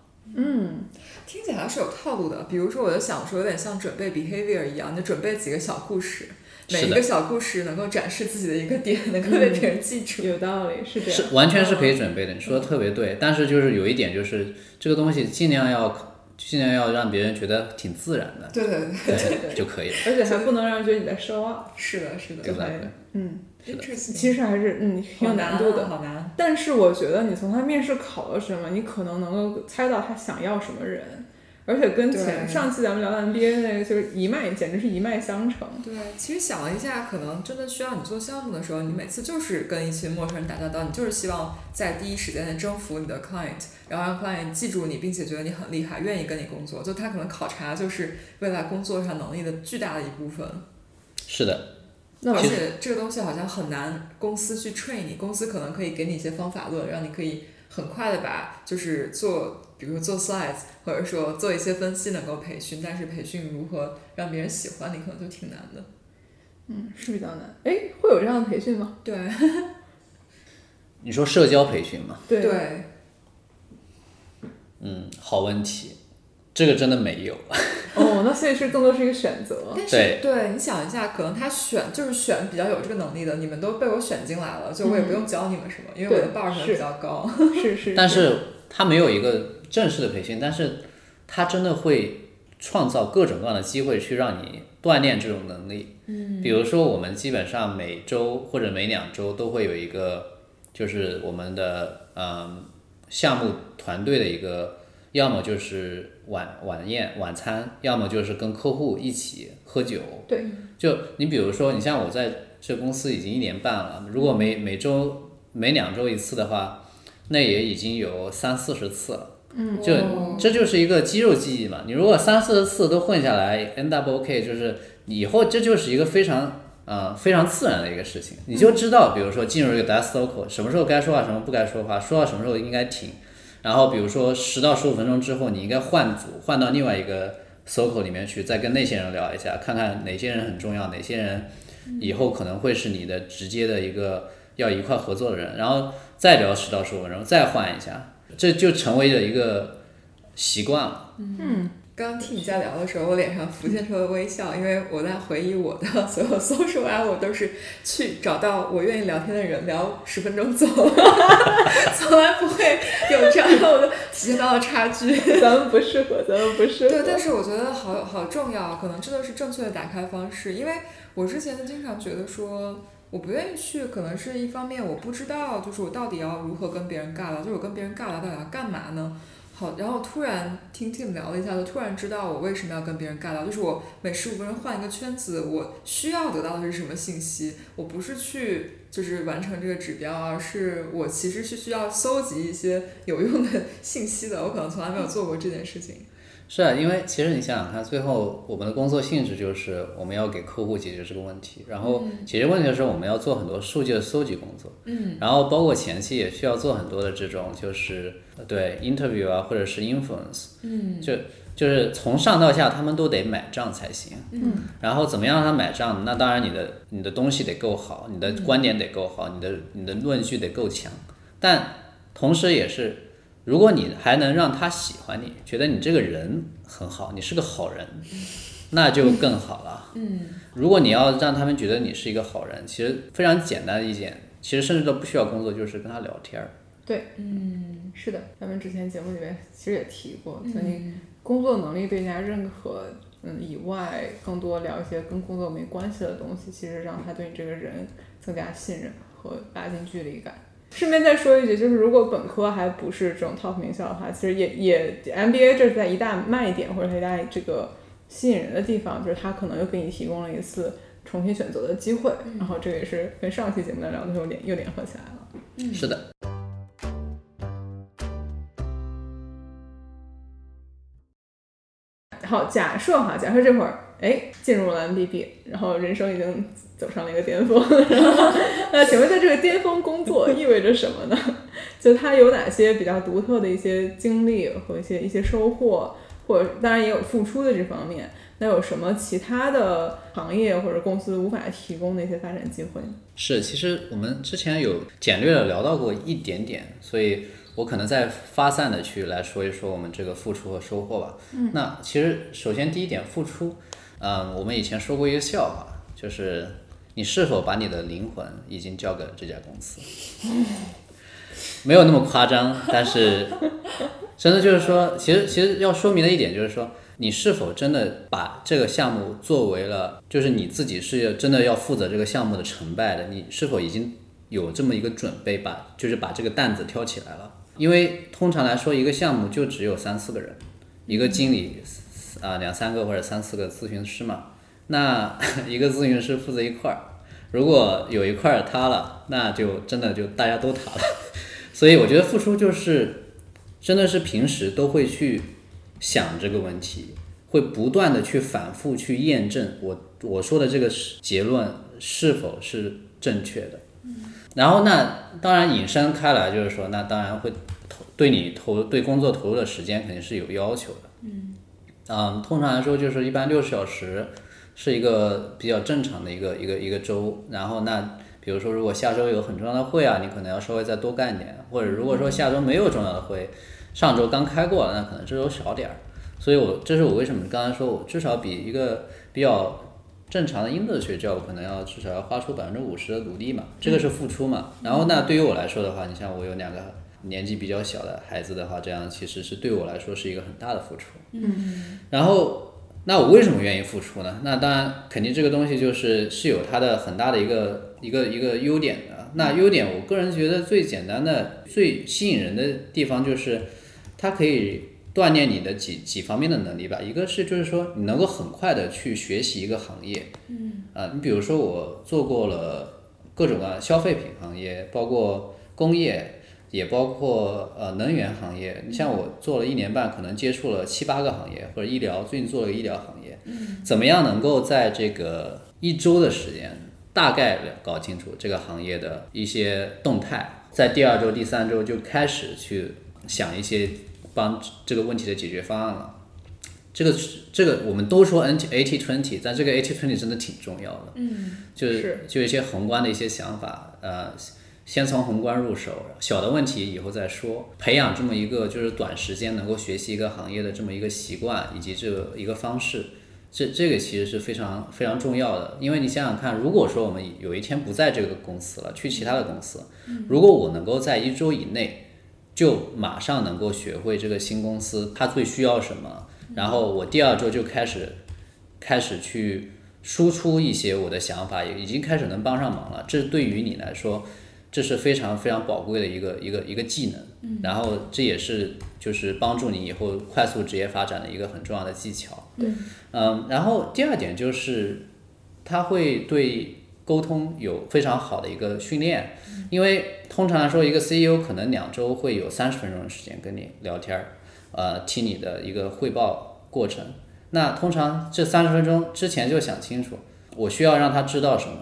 听起来是有套路的，比如说，我就想说，有点像准备 behavior 一样，你准备几个小故事，每一个小故事能够展示自己的一个点，[LAUGHS] 能够被别人记住。有道理，是这样。是完全是可以准备的，你说的特别对。但是就是有一点，就是这个东西尽量要尽量要让别人觉得挺自然的，对对对，对就可以了。而且还不能让人觉得你在 show off。是的，是的。对 Exactly 嗯，Interesting 其实还是嗯挺有难度的。好难。但是我觉得你从他面试考了什么，你可能能够猜到他想要什么人，而且跟前上期咱们聊的 NBA 那个就是一脉，简直是一脉相承。对，其实想了一下，可能真的需要你做项目的时候，你每次就是跟一群陌生人打交道，你就是希望在第一时间的征服你的 client，然后让 client 记住你，并且觉得你很厉害，愿意跟你工作。就他可能考察就是未来工作上能力的巨大的一部分。是的，那而且这个东西好像很难公司去 train 你，公司可能可以给你一些方法论，让你可以很快的把就是做，比如做 slides，或者说做一些分析能够培训，但是培训如何让别人喜欢你，可能就挺难的。嗯是比较难。哎，会有这样的培训吗？对 [LAUGHS] 你说社交培训吗，对对，嗯，好问题，这个真的没有。[LAUGHS] 哦，那所以是更多是一个选择。但是对对你想一下，可能他选就是选比较有这个能力的，你们都被我选进来了，就我也不用教你们什么，因为我的 bar 可能是比较高。[LAUGHS] 是是。但是他没有一个正式的培训，但是它真的会创造各种各样的机会去让你锻炼这种能力。嗯，比如说我们基本上每周或者每两周都会有一个，就是我们的嗯项目团队的一个，要么就是晚晚宴晚餐，要么就是跟客户一起喝酒。对，就你比如说，你像我在这公司已经一年半了，如果每每周每两周一次的话，那也已经有三四十次了。嗯，就这就是一个肌肉记忆嘛。你如果三四十次都混下来，N W O K，就是以后这就是一个非常呃非常自然的一个事情。你就知道，比如说进入一个 death circle，什么时候该说话，什么不该说话，说到什么时候应该停。然后比如说十到十五分钟之后，你应该换组，换到另外一个 circle 里面去，再跟那些人聊一下，看看哪些人很重要，哪些人以后可能会是你的直接的一个要一块合作的人，然后再聊十到十五分钟，再换一下，这就成为了一个习惯了。刚刚听你在聊的时候，我脸上浮现出了微笑，因为我在回忆我的所有 social app，我都是去找到我愿意聊天的人，聊十分钟走了，[LAUGHS] 从来不会有这样的我的体现到了差距。[LAUGHS] 咱们不适合，咱们不适合。对，但是我觉得好好重要，可能真的是正确的打开方式。因为我之前就经常觉得说，我不愿意去，可能是一方面我不知道，就是我到底要如何跟别人尬聊，就是我跟别人尬聊到底要干嘛呢？好，然后突然听 Tim 聊了一下，就突然知道我为什么要跟别人尬聊，就是我每十五分钟换一个圈子，我需要得到的是什么信息？我不是去就是完成这个指标，而是我其实是需要搜集一些有用的 [LAUGHS] 信息的。我可能从来没有做过这件事情。是啊，因为其实你想想看，最后我们的工作性质就是我们要给客户解决这个问题，然后解决问题的时候，我们要做很多数据的搜集工作，嗯，然后包括前期也需要做很多的这种就是对 interview 啊，或者是 influence，嗯，就就是从上到下他们都得买账才行，嗯，然后怎么样让他买账？那当然你的你的东西得够好，你的观点得够好，你的你的论据得够强，但同时也是。如果你还能让他喜欢你，觉得你这个人很好，你是个好人，那就更好了。嗯，如果你要让他们觉得你是一个好人，其实非常简单的一点，其实甚至都不需要工作，就是跟他聊天儿。对，嗯，是的，咱们之前节目里面其实也提过，就你嗯工作能力被人家认可，嗯以外，更多聊一些跟工作没关系的东西，其实让他对你这个人增加信任和拉近距离感。顺便再说一句，就是如果本科还不是这种 top 名校的话，其实也也 MBA 这是在一大卖点或者是一大这个吸引人的地方，就是它可能又给你提供了一次重新选择的机会。然后这个也是跟上期节目的聊的时候联又联合起来了。嗯是的，好，假设哈，假设这会儿哎进入了 MBB，然后人生已经走上了一个巅峰，[LAUGHS] 那请问在这个巅峰工作意味着什么呢？[LAUGHS] 就它有哪些比较独特的一些经历和一些一些收获，或者当然也有付出的这方面，那有什么其他的行业或者公司无法提供的一些发展机会？是，其实我们之前有简略的聊到过一点点，所以我可能再发散的去来说一说我们这个付出和收获吧。嗯，那其实首先第一点付出，嗯，我们以前说过一个笑话，就是你是否把你的灵魂已经交给了这家公司？[LAUGHS] 没有那么夸张，但是真的就是说，其实其实要说明的一点就是说，你是否真的把这个项目作为了，就是你自己是要真的要负责这个项目的成败的，你是否已经有这么一个准备把，就是把这个担子挑起来了？因为通常来说，一个项目就只有三四个人，一个经理啊两三个或者三四个咨询师嘛，那 [LAUGHS] 一个咨询师负责一块儿，如果有一块儿塌了，那就真的就大家都塌了。[LAUGHS] 所以我觉得付出就是，真的是平时都会去想这个问题，会不断的去反复去验证我我说的这个是结论是否是正确的。然后那当然引申开来就是说，那当然会投对你投对工作投入的时间肯定是有要求的。嗯，嗯通常来说就是一般六十小时是一个比较正常的一个一个一个周，然后那比如说如果下周有很重要的会啊，你可能要稍微再多干一点，或者如果说下周没有重要的会，上周刚开过了，那可能这周少点儿。所以我这是我为什么刚才说我至少比一个比较正常的 industry job 可能要至少要花出百分之五十的努力嘛，这个是付出嘛。然后那对于我来说的话，你像我有两个年纪比较小的孩子的话，这样其实是对我来说是一个很大的付出。嗯然后，那我为什么愿意付出呢？那当然，肯定这个东西就是是有它的很大的一个一个一个优点的。那优点，我个人觉得最简单的、最吸引人的地方就是，它可以锻炼你的几几方面的能力吧。一个是就是说，你能够很快的去学习一个行业。嗯。啊，你比如说我做过了各种各样的消费品行业，包括工业。也包括呃能源行业，你像我做了一年半，可能接触了七八个行业，或者医疗，最近做了个医疗行业，怎么样能够在这个一周的时间，大概搞清楚这个行业的一些动态，在第二周、第三周就开始去想一些帮这个问题的解决方案了。这个这个我们都说 N eighty twenty，但这个 eighty twenty 真的挺重要的，嗯就是。是就一些宏观的一些想法，呃，先从宏观入手，小的问题以后再说，培养这么一个就是短时间能够学习一个行业的这么一个习惯以及这个一个方式，这这个其实是非常非常重要的。因为你想想看，如果说我们有一天不在这个公司了，去其他的公司，如果我能够在一周以内就马上能够学会这个新公司它最需要什么，然后我第二周就开始开始去输出一些我的想法，也已经开始能帮上忙了。这对于你来说，这是非常非常宝贵的一个一个一个技能。嗯，然后这也是就是帮助你以后快速职业发展的一个很重要的技巧。对，嗯，然后第二点就是，他会对沟通有非常好的一个训练，因为通常来说，一个 CEO 可能两周会有三十分钟的时间跟你聊天儿，呃，听你的一个汇报过程。那通常这三十分钟之前就想清楚，我需要让他知道什么，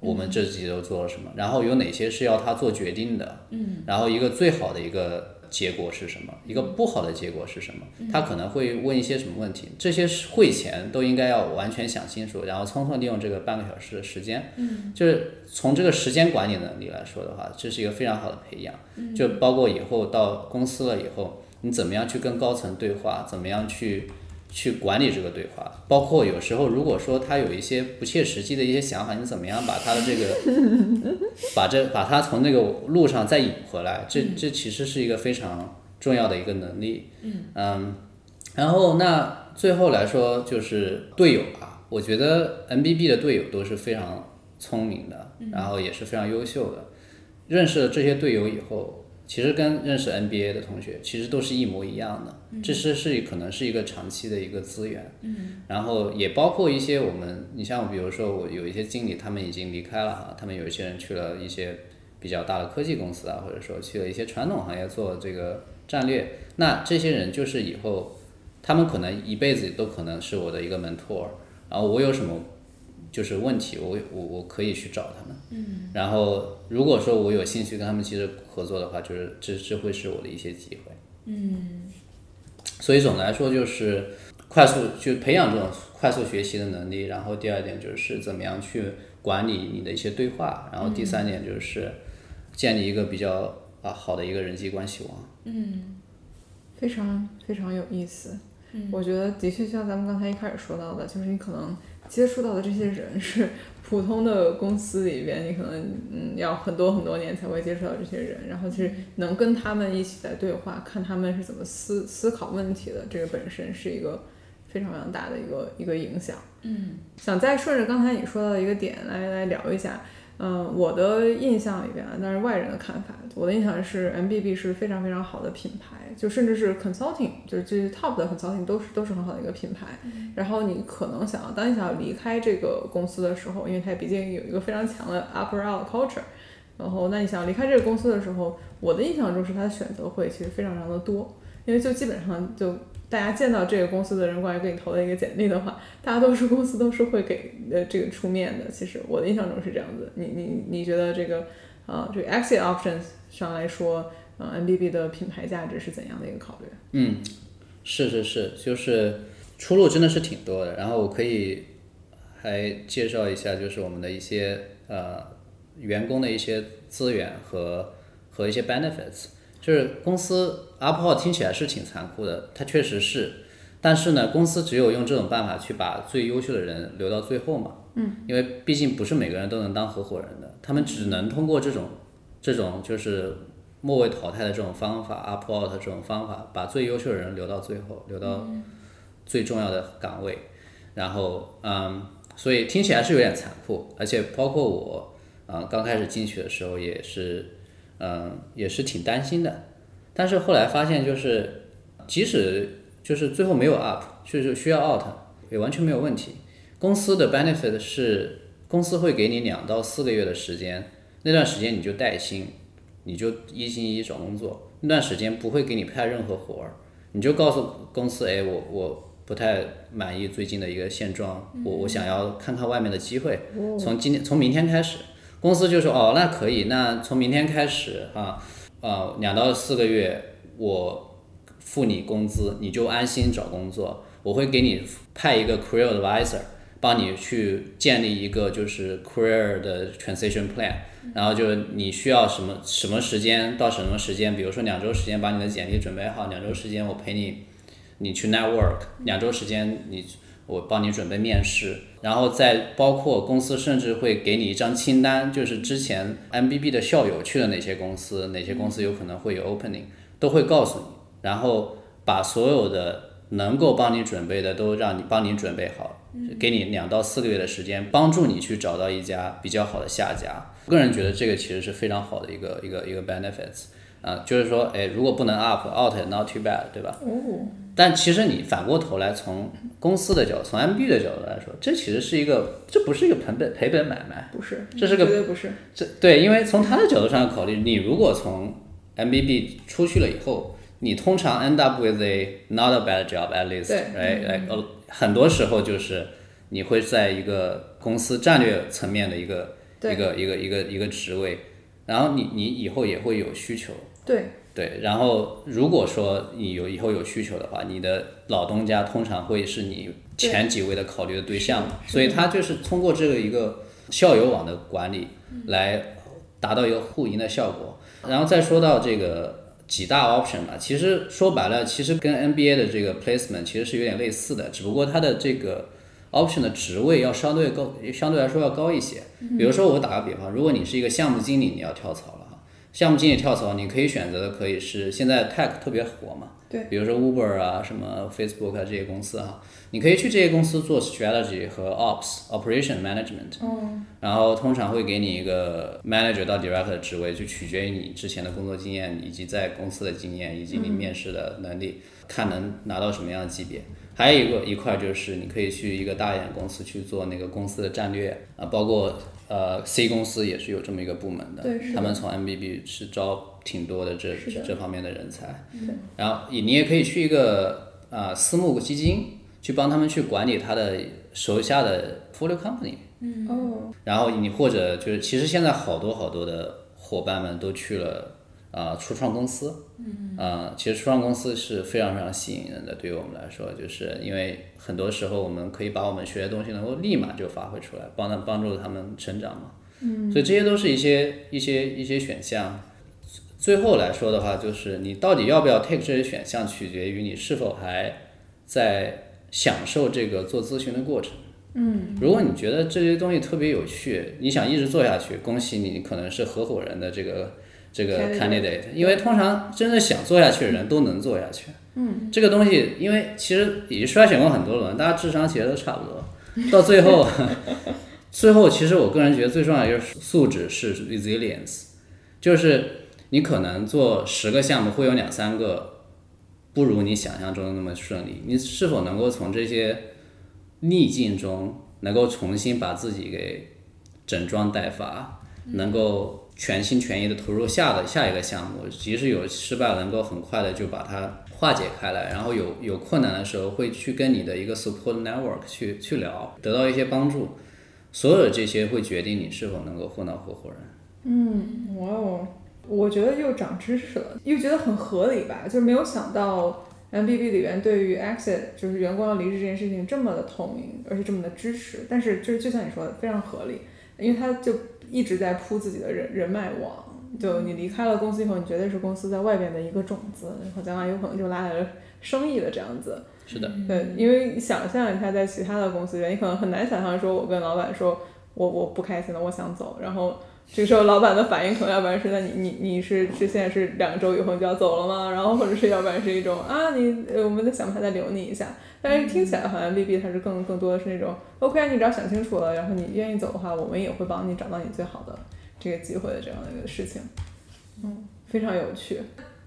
我们这几周做了什么，然后有哪些是要他做决定的，嗯，然后一个最好的一个结果是什么，一个不好的结果是什么，他可能会问一些什么问题，这些是会前都应该要完全想清楚，然后充分利用这个半个小时的时间，嗯，就是从这个时间管理能力来说的话，这是一个非常好的培养，就包括以后到公司了以后，你怎么样去跟高层对话，怎么样去。去管理这个对话，包括有时候如果说他有一些不切实际的一些想法，你怎么样把他的这个，[LAUGHS] 把这把他从那个路上再引回来，这这其实是一个非常重要的一个能力。嗯。然后那最后来说就是队友吧，我觉得 NBB 的队友都是非常聪明的，然后也是非常优秀的。认识了这些队友以后，其实跟认识 NBA 的同学其实都是一模一样的，这是是可能是一个长期的一个资源。嗯，然后也包括一些我们，你像比如说我有一些经理，他们已经离开了哈，他们有一些人去了一些比较大的科技公司啊，或者说去了一些传统行业做这个战略，那这些人就是以后他们可能一辈子都可能是我的一个 mentor，然后我有什么就是问题，我我我可以去找他们。嗯。然后如果说我有兴趣跟他们其实合作的话，就是这这会是我的一些机会。嗯。所以总的来说就是快速就培养这种快速学习的能力，然后第二点就是怎么样去管理你的一些对话，然后第三点就是建立一个比较啊好的一个人际关系网。嗯非常非常有意思。我觉得的确像咱们刚才一开始说到的，就是你可能接触到的这些人 [LAUGHS] 是普通的公司里边，你可能嗯要很多很多年才会接触到这些人，然后就是能跟他们一起在对话，看他们是怎么思思考问题的，这个本身是一个非常非常大的一个一个影响。嗯，想再顺着刚才你说到的一个点来来聊一下。嗯，我的印象里边，但是外人的看法，我的印象是 MBB 是非常非常好的品牌，就甚至是 consulting，就是这些 top 的 consulting 都是都是很好的一个品牌。然后你可能想要，当你想要离开这个公司的时候，因为它毕竟有一个非常强的 upper out culture，然后那你想要离开这个公司的时候，我的印象中是它的选择会其实非常非常的多，因为就基本上就大家见到这个公司的人过来给你投了一个简历的话，大多数公司都是会给呃这个出面的。其实我的印象中是这样子。你你你觉得这个呃这个 exit options 上来说，呃 NBB 的品牌价值是怎样的一个考虑？嗯，是是是，就是出路真的是挺多的。然后我可以还介绍一下，就是我们的一些呃员工的一些资源和和一些 benefits。就是公司 up out 听起来是挺残酷的，它确实是，但是呢，公司只有用这种办法去把最优秀的人留到最后嘛。嗯。因为毕竟不是每个人都能当合伙人的，他们只能通过这种这种就是末位淘汰的这种方法，up out 这种方法，把最优秀的人留到最后，留到最重要的岗位。然后，嗯，所以听起来是有点残酷，而且包括我，嗯，刚开始进去的时候也是，嗯，也是挺担心的。但是后来发现，就是即使就是最后没有 up，就是需要 out，也完全没有问题。公司的 benefit 是公司会给你两到四个月的时间，那段时间你就带薪，你就一心一意找工作，那段时间不会给你派任何活儿，你就告诉公司，哎，我我不太满意最近的一个现状，我我想要看看外面的机会，从今天从明天开始，公司就说哦，那可以，那从明天开始啊，呃，两到四个月我付你工资，你就安心找工作，我会给你派一个 career advisor。帮你去建立一个就是 career 的 transition plan，然后就是你需要什么什么时间到什么时间，比如说两周时间把你的简历准备好，两周时间我陪你你去 network，两周时间你我帮你准备面试，然后再包括公司甚至会给你一张清单，就是之前 MBB 的校友去了哪些公司，哪些公司有可能会有 opening，都会告诉你，然后把所有的能够帮你准备的都让你帮你准备好。给你两到四个月的时间，帮助你去找到一家比较好的下家。个人觉得这个其实是非常好的一个一个一个 benefits 啊、就是说，哎，如果不能 up out not too bad，对吧？哦，但其实你反过头来从公司的角度，从 MB 的角度来说，这其实是一个，这不是一个赔本赔本买卖，不是，这是个绝对不是，这对，因为从他的角度上考虑，你如果从 MBB 出去了以后，你通常 end up with a not a bad job at least，对。right？like 呃，很多时候就是你会在一个公司战略层面的一个一个一个一个一个职位，然后你你以后也会有需求，对，对，然后如果说你有以后有需求的话，你的老东家通常会是你前几位的考虑的对象，所以他就是通过这个一个校友网的管理来达到一个互赢的效果。然后再说到这个几大 option 吧，其实说白了，其实跟 NBA 的这个 placement 其实是有点类似的，只不过它的这个 option 的职位要相对高，相对来说要高一些。比如说我打个比方，如果你是一个项目经理，你要跳槽项目经理跳槽，你可以选择的可以是现在 tech 特别火嘛，对，比如说 Uber 啊、什么 Facebook 啊这些公司啊，你可以去这些公司做 strategy 和 ops operation management，嗯，然后通常会给你一个 manager 到 director 的职位，就取决于你之前的工作经验，以及在公司的经验，以及你面试的能力，看能拿到什么样的级别。还有一个一块就是你可以去一个大一点的公司去做那个公司的战略啊，包括呃 C 公司也是有这么一个部门的，他们从 MBB 是招挺多的这的。这方面的人才。然后你你也可以去一个啊、私募基金去帮他们去管理他的手下的 portfolio company。哦，然后你或者就是，其实现在好多好多的伙伴们都去了啊、初创公司，嗯，啊、其实初创公司是非常非常吸引人的，对于我们来说，就是因为很多时候我们可以把我们学的东西能够立马就发挥出来，帮他帮助他们成长嘛，嗯，所以这些都是一些一些一些选项。最后来说的话，就是你到底要不要 take 这些选项，取决于你是否还在享受这个做咨询的过程。嗯如果你觉得这些东西特别有趣，你想一直做下去，恭喜你，你可能是合伙人的这个这个 Candidate 因为通常真正想做下去的人都能做下去。嗯，这个东西，因为其实已经筛选过很多轮，大家智商其实都差不多，到最后，[LAUGHS] 最后其实我个人觉得最重要的就是素质是 resilience，就是你可能做十个项目会有两三个不如你想象中的那么顺利，你是否能够从这些逆境中能够重新把自己给整装待发，能够全心全意的投入下的下一个项目，即使有失败，能够很快的就把它化解开来，然后有有困难的时候会去跟你的一个 support network 去去聊，得到一些帮助，所有这些会决定你是否能够混到合伙人。嗯哇哦，我觉得又长知识了，又觉得很合理吧，就是没有想到 MBB 里边对于 exit 就是员工要离职这件事情这么的透明，而且这么的支持，但是就是就像你说的，非常合理，因为他就一直在铺自己的人人脉网。就你离开了公司以后，你绝对是公司在外边的一个种子，然后将来有可能就拉来了生意的这样子。是的，对，因为想象一下，在其他的公司里面，你可能很难想象说，我跟老板说，我我不开心了，我想走，然后这个时候老板的反应可能要不然是，那你你你是是现在是两周以后就要走了吗？然后或者是要不然是一种啊，你呃我们在想办法再留你一下，但是听起来好像 VB 它是更更多的是那种 OK，你只要想清楚了，然后你愿意走的话，我们也会帮你找到你最好的这个机会的这样的一个事情，嗯，非常有趣。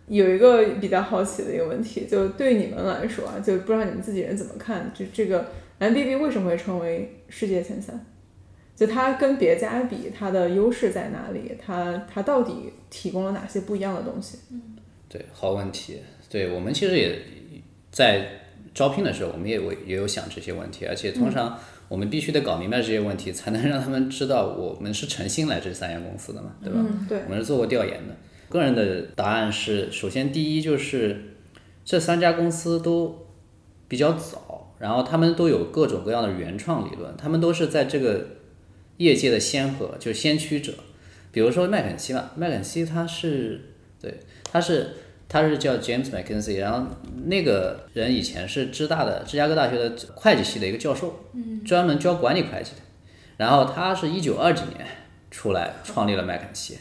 有一个比较好奇的一个问题，就对你们来说啊，就不知道你们自己人怎么看，就这个 MBB 为什么会成为世界前三？就它跟别家比，它的优势在哪里？它它到底提供了哪些不一样的东西？嗯对，好问题。对我们其实也在招聘的时候，我们也有也有想这些问题，而且通常我们必须得搞明白这些问题，才能让他们知道我们是诚心来这三家公司的嘛，对吧？嗯，对我，们是做过调研的。个人的答案是，首先第一就是这三家公司都比较早，然后他们都有各种各样的原创理论，他们都是在这个业界的先河，就是先驱者。比如说麦肯锡吧，麦肯锡他是对，他是他是叫 James McKinsey，然后那个人以前是芝大的芝加哥大学的会计系的一个教授，专门教管理会计的。然后他是一九二几年出来创立了麦肯锡，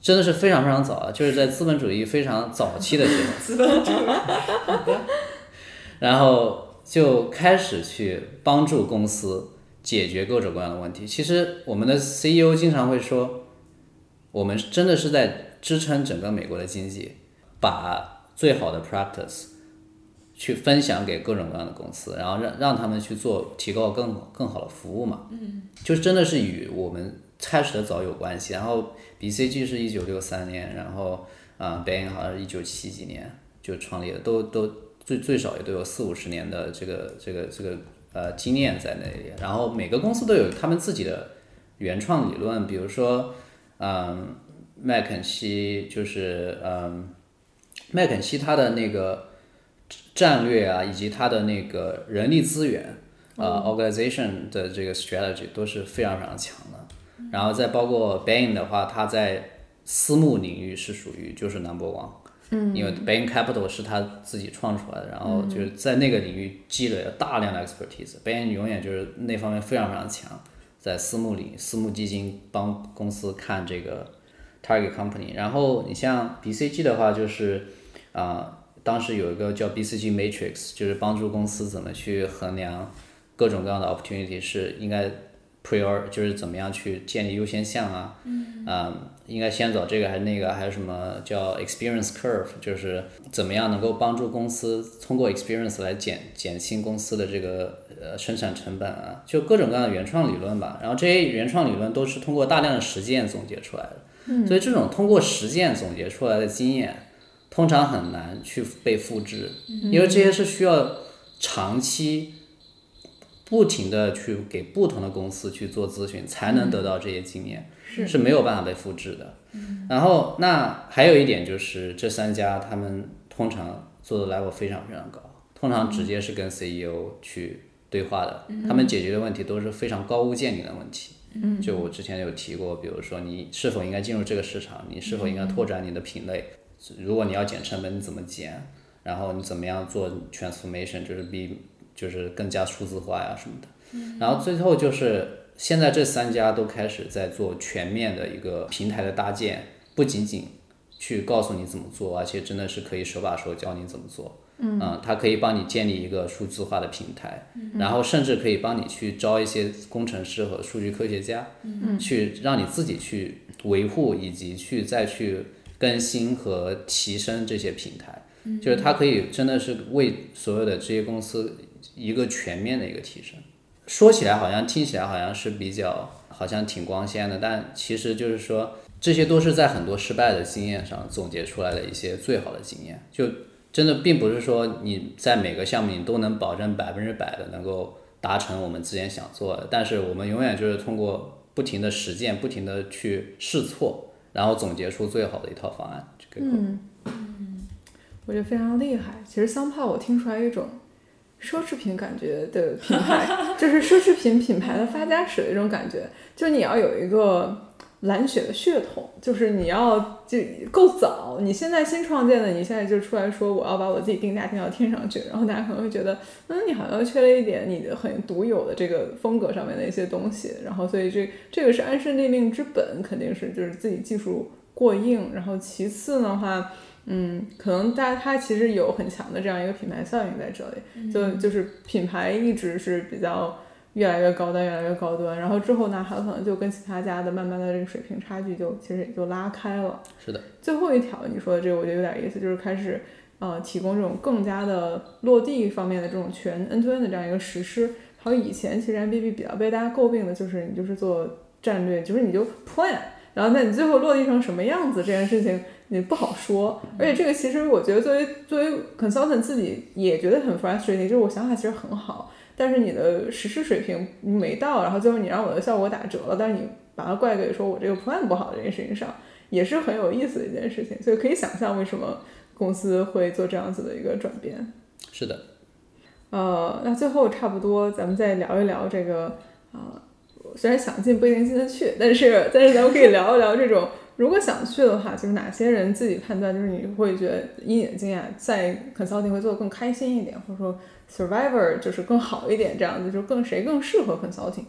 真的是非常非常早啊，就是在资本主义非常早期的时候，[LAUGHS] 资本主义。[LAUGHS] 然后就开始去帮助公司解决各种各样的问题。其实我们的 CEO 经常会说，我们真的是在支撑整个美国的经济，把最好的 practice 去分享给各种各样的公司，然后让让他们去做提高更更好的服务嘛。嗯，就真的是与我们开始的早有关系。然后 BCG 是一九六三年，然后啊 Bain 好像是一九七几年就创立的，都都最最少也都有四五十年的这个这个这个呃经验在那里。然后每个公司都有他们自己的原创理论，比如说嗯麦肯锡就是嗯麦肯锡它的那个。战略啊，以及它的那个人力资源，呃，organization 的这个 strategy 都是非常非常强的。然后再包括 Bain 的话，它在私募领域是属于就是 number one，嗯，因为 Bain Capital 是他自己创出来的，然后就是在那个领域积累了大量的 expertise。Bain 永远就是那方面非常非常强，在私募里，私募基金帮公司看这个 target company。然后你像 BCG 的话，就是啊。当时有一个叫 BCG Matrix，就是帮助公司怎么去衡量各种各样的 opportunity，是应该 prior，就是怎么样去建立优先项啊，嗯，应该先走这个还是那个，还有什么叫 experience curve，就是怎么样能够帮助公司通过 experience 来减减轻公司的这个呃生产成本啊，就各种各样的原创理论吧。然后这些原创理论都是通过大量的实践总结出来的，所以这种通过实践总结出来的经验。通常很难去被复制，因为这些是需要长期不停的去给不同的公司去做咨询，才能得到这些经验，是没有办法被复制的。然后，那还有一点就是，这三家他们通常做的 level 非常非常高，通常直接是跟 CEO 去对话的，他们解决的问题都是非常高屋建瓴的问题。就我之前有提过，比如说你是否应该进入这个市场，你是否应该拓展你的品类。如果你要减成本，你怎么减？然后你怎么样做 transformation，就是比就是更加数字化呀什么的。然后最后就是现在这三家都开始在做全面的一个平台的搭建，不仅仅去告诉你怎么做，而且真的是可以手把手教你怎么做。嗯，它可以帮你建立一个数字化的平台，然后甚至可以帮你去招一些工程师和数据科学家，去让你自己去维护以及去再去。更新和提升这些平台，就是它可以真的是为所有的这些公司一个全面的一个提升。说起来好像听起来好像是比较好像挺光鲜的，但其实就是说这些都是在很多失败的经验上总结出来的一些最好的经验。就真的并不是说你在每个项目你都能保证百分之百的能够达成我们之前想做的，但是我们永远就是通过不停的实践，不停的去试错。然后总结出最好的一套方案。嗯嗯，我觉得非常厉害。其实香炮我听出来一种奢侈品感觉的品牌，[LAUGHS] 就是奢侈品品牌的发家史的一种感觉。就你要有一个。蓝血的血统，就是你要就够早。你现在新创建的，你现在就出来说我要把我自己定价定到天上去，然后大家可能会觉得，嗯，你好像缺了一点你的很独有的这个风格上面的一些东西。然后，所以这这个是安身立命之本，肯定是就是自己技术过硬。然后其次的话，嗯，可能大家它其实有很强的这样一个品牌效应在这里，就就是品牌一直是比较。越来越高端，越来越高端，然后之后呢，还可能就跟其他家的慢慢的这个水平差距就其实也就拉开了。是的。最后一条你说的这个我觉得有点意思，就是开始呃提供这种更加的落地方面的这种全 N to N 的这样一个实施。还有以前其实 M B B 比较被大家诟病的就是你就是做战略，就是你就 plan，然后那你最后落地成什么样子这件事情你不好说。而且这个其实我觉得作为作为 consultant 自己也觉得很 frustrating，就是我想法其实很好。但是你的实施水平没到，然后最后你让我的效果打折了，但是你把它怪给说我这个 plan 不好这件事情上，也是很有意思的一件事情。所以可以想象为什么公司会做这样子的一个转变。是的。呃，那最后差不多咱们再聊一聊这个啊，虽然想进不一定进得去，但是但是咱们可以聊一聊这种。如果想去的话，就是哪些人自己判断，就是你会觉得以你的经验，在 consulting 会做的更开心一点，或者说 survivor 就是更好一点，这样子就更谁更适合 consulting。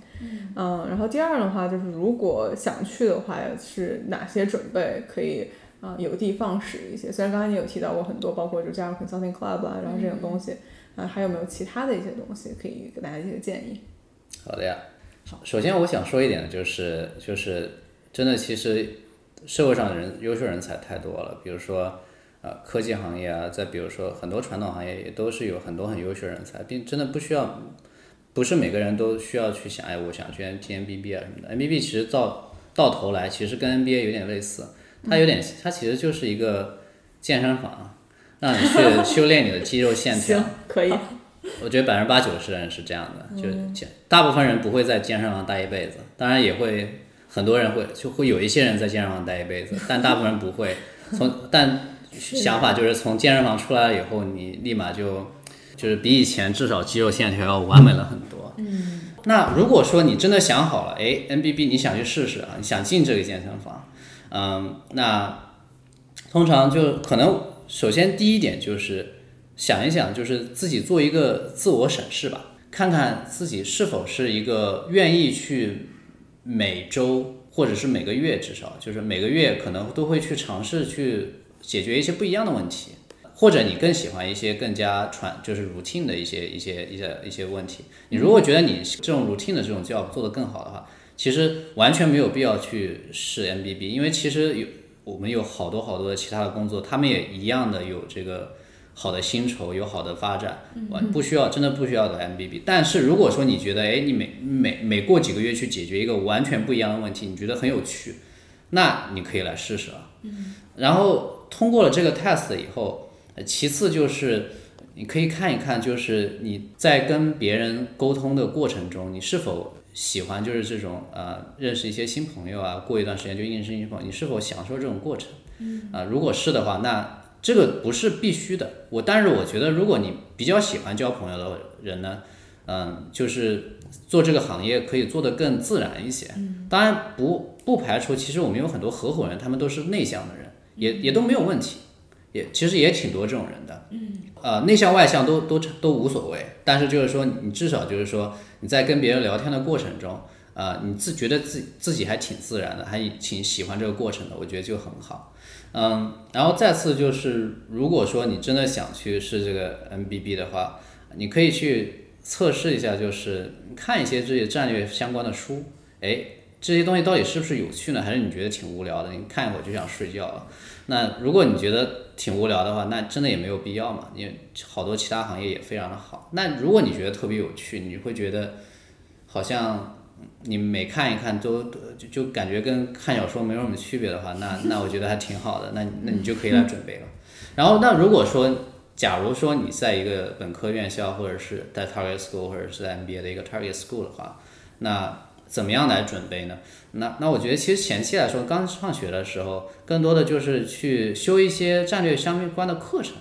嗯，然后第二的话就是如果想去的话，是哪些准备可以啊有的放矢一些？虽然刚才你有提到过很多，包括就加入 consulting club 啊，然后这种东西，啊还有没有其他的一些东西可以给大家一些建议？好的呀，好，首先我想说一点的就是就是真的其实。社会上的人优秀人才太多了，比如说呃科技行业啊，再比如说很多传统行业也都是有很多很优秀人才，并真的不需要，不是每个人都需要去想，哎，我想去 MBA 啊什么的。NBB 其实到到头来其实跟 NBA 有点类似，它有点它其实就是一个健身房，让你去修炼你的肌肉线条。[LAUGHS] 行，可以。我觉得百分之八九十的人是这样的，就健大部分人不会在健身房待一辈子，当然也会很多人会就会有一些人在健身房待一辈子，[LAUGHS] 但大部分人不会。从但想法就是从健身房出来了以后，你立马就就是比以前至少肌肉线条要完美了很多。嗯。那如果说你真的想好了，哎，NBB 你想去试试啊，你想进这个健身房，嗯，那通常就可能首先第一点就是。想一想，就是自己做一个自我审视吧，看看自己是否是一个愿意去每周或者是每个月，至少就是每个月可能都会去尝试去解决一些不一样的问题，或者你更喜欢一些更加传就是 routine 的一些一些一些一些问题。你如果觉得你这种 routine 的这种 job 做得更好的话，其实完全没有必要去试 MBB，因为其实有我们有好多好多的其他的工作，他们也一样的有这个。好的薪酬有好的发展，完不需要真的不需要的 MBB。但是如果说你觉得，哎，你每每每过几个月去解决一个完全不一样的问题，你觉得很有趣，那你可以来试试啊。然后通过了这个 test 以后，其次就是你可以看一看，就是你在跟别人沟通的过程中，你是否喜欢就是这种呃认识一些新朋友啊，过一段时间就认识新朋友，你是否享受这种过程？啊，如果是的话，那。这个不是必须的，我但是我觉得，如果你比较喜欢交朋友的人呢，嗯，就是做这个行业可以做得更自然一些。当然不不排除，其实我们有很多合伙人，他们都是内向的人，也也都没有问题，也其实也挺多这种人的。嗯，呃，内向外向都都都无所谓，但是就是说，你至少就是说你在跟别人聊天的过程中，呃，你自觉得自自己还挺自然的，还挺喜欢这个过程的，我觉得就很好。嗯，然后再次就是，如果说你真的想去试这个 MBB 的话，你可以去测试一下，就是看一些这些战略相关的书。哎，这些东西到底是不是有趣呢？还是你觉得挺无聊的？你看一会儿就想睡觉了。那如果你觉得挺无聊的话，那真的也没有必要嘛，因为好多其他行业也非常的好。那如果你觉得特别有趣，你会觉得好像。你每看一看都就就感觉跟看小说没有什么区别的话，那 [LAUGHS] 那我觉得还挺好的，那那你就可以来准备了。[LAUGHS] 然后那如果说，假如说你在一个本科院校或者是在 Target School 或者是在 MBA 的一个 Target School 的话，那怎么样来准备呢？那那我觉得其实前期来说，刚上学的时候，更多的就是去修一些战略相关的课程，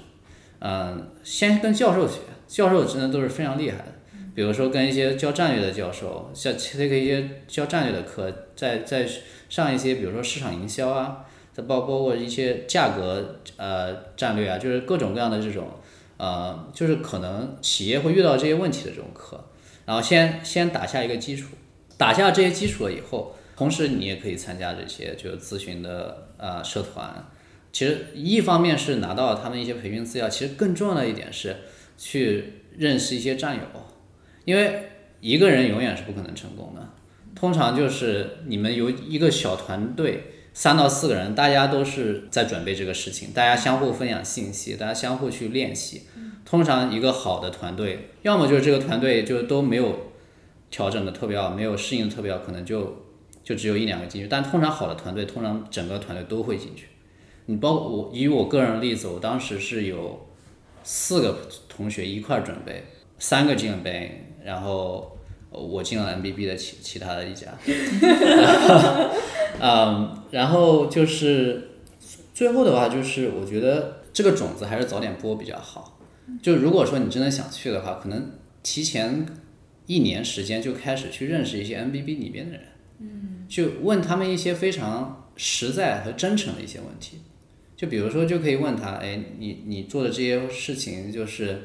嗯，先跟教授学，教授真的都是非常厉害的。比如说跟一些教战略的教授，像 take 一些教战略的课，再再上一些，比如说市场营销啊，再包包括一些价格呃战略啊，就是各种各样的这种呃，就是可能企业会遇到这些问题的这种课，然后先先打下一个基础，打下这些基础了以后，同时你也可以参加这些就是咨询的呃社团，其实一方面是拿到他们一些培训资料，其实更重要的一点是去认识一些战友。因为一个人永远是不可能成功的，通常就是你们有一个小团队，三到四个人，大家都是在准备这个事情，大家相互分享信息，大家相互去练习。通常一个好的团队，要么就是这个团队就都没有调整的特别好，没有适应的特别好，可能就就只有一两个进去。但通常好的团队，通常整个团队都会进去。你包括我以我个人的例子，我当时是有四个同学一块儿准备，三个进了杯。然后我进了 MBB 的其其他的一家，[LAUGHS] 嗯，然后就是最后的话，就是我觉得这个种子还是早点播比较好。就如果说你真的想去的话，可能提前一年时间就开始去认识一些 MBB 里边的人，嗯，就问他们一些非常实在和真诚的一些问题。就比如说，就可以问他，哎，你你做的这些事情，就是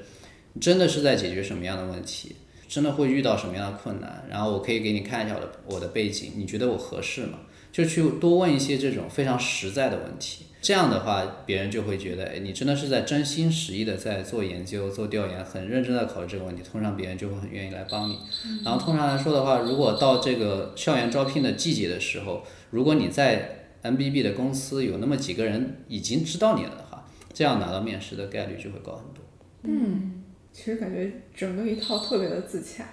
真的是在解决什么样的问题？真的会遇到什么样的困难？然后我可以给你看一下我的我的背景，你觉得我合适吗？就去多问一些这种非常实在的问题。这样的话，别人就会觉得，哎，你真的是在真心实意的在做研究、做调研，很认真的考虑这个问题。通常别人就会很愿意来帮你。然后通常来说的话，如果到这个校园招聘的季节的时候，如果你在 MBB 的公司有那么几个人已经知道你了的话，这样拿到面试的概率就会高很多。嗯，其实感觉整个一套特别的自洽，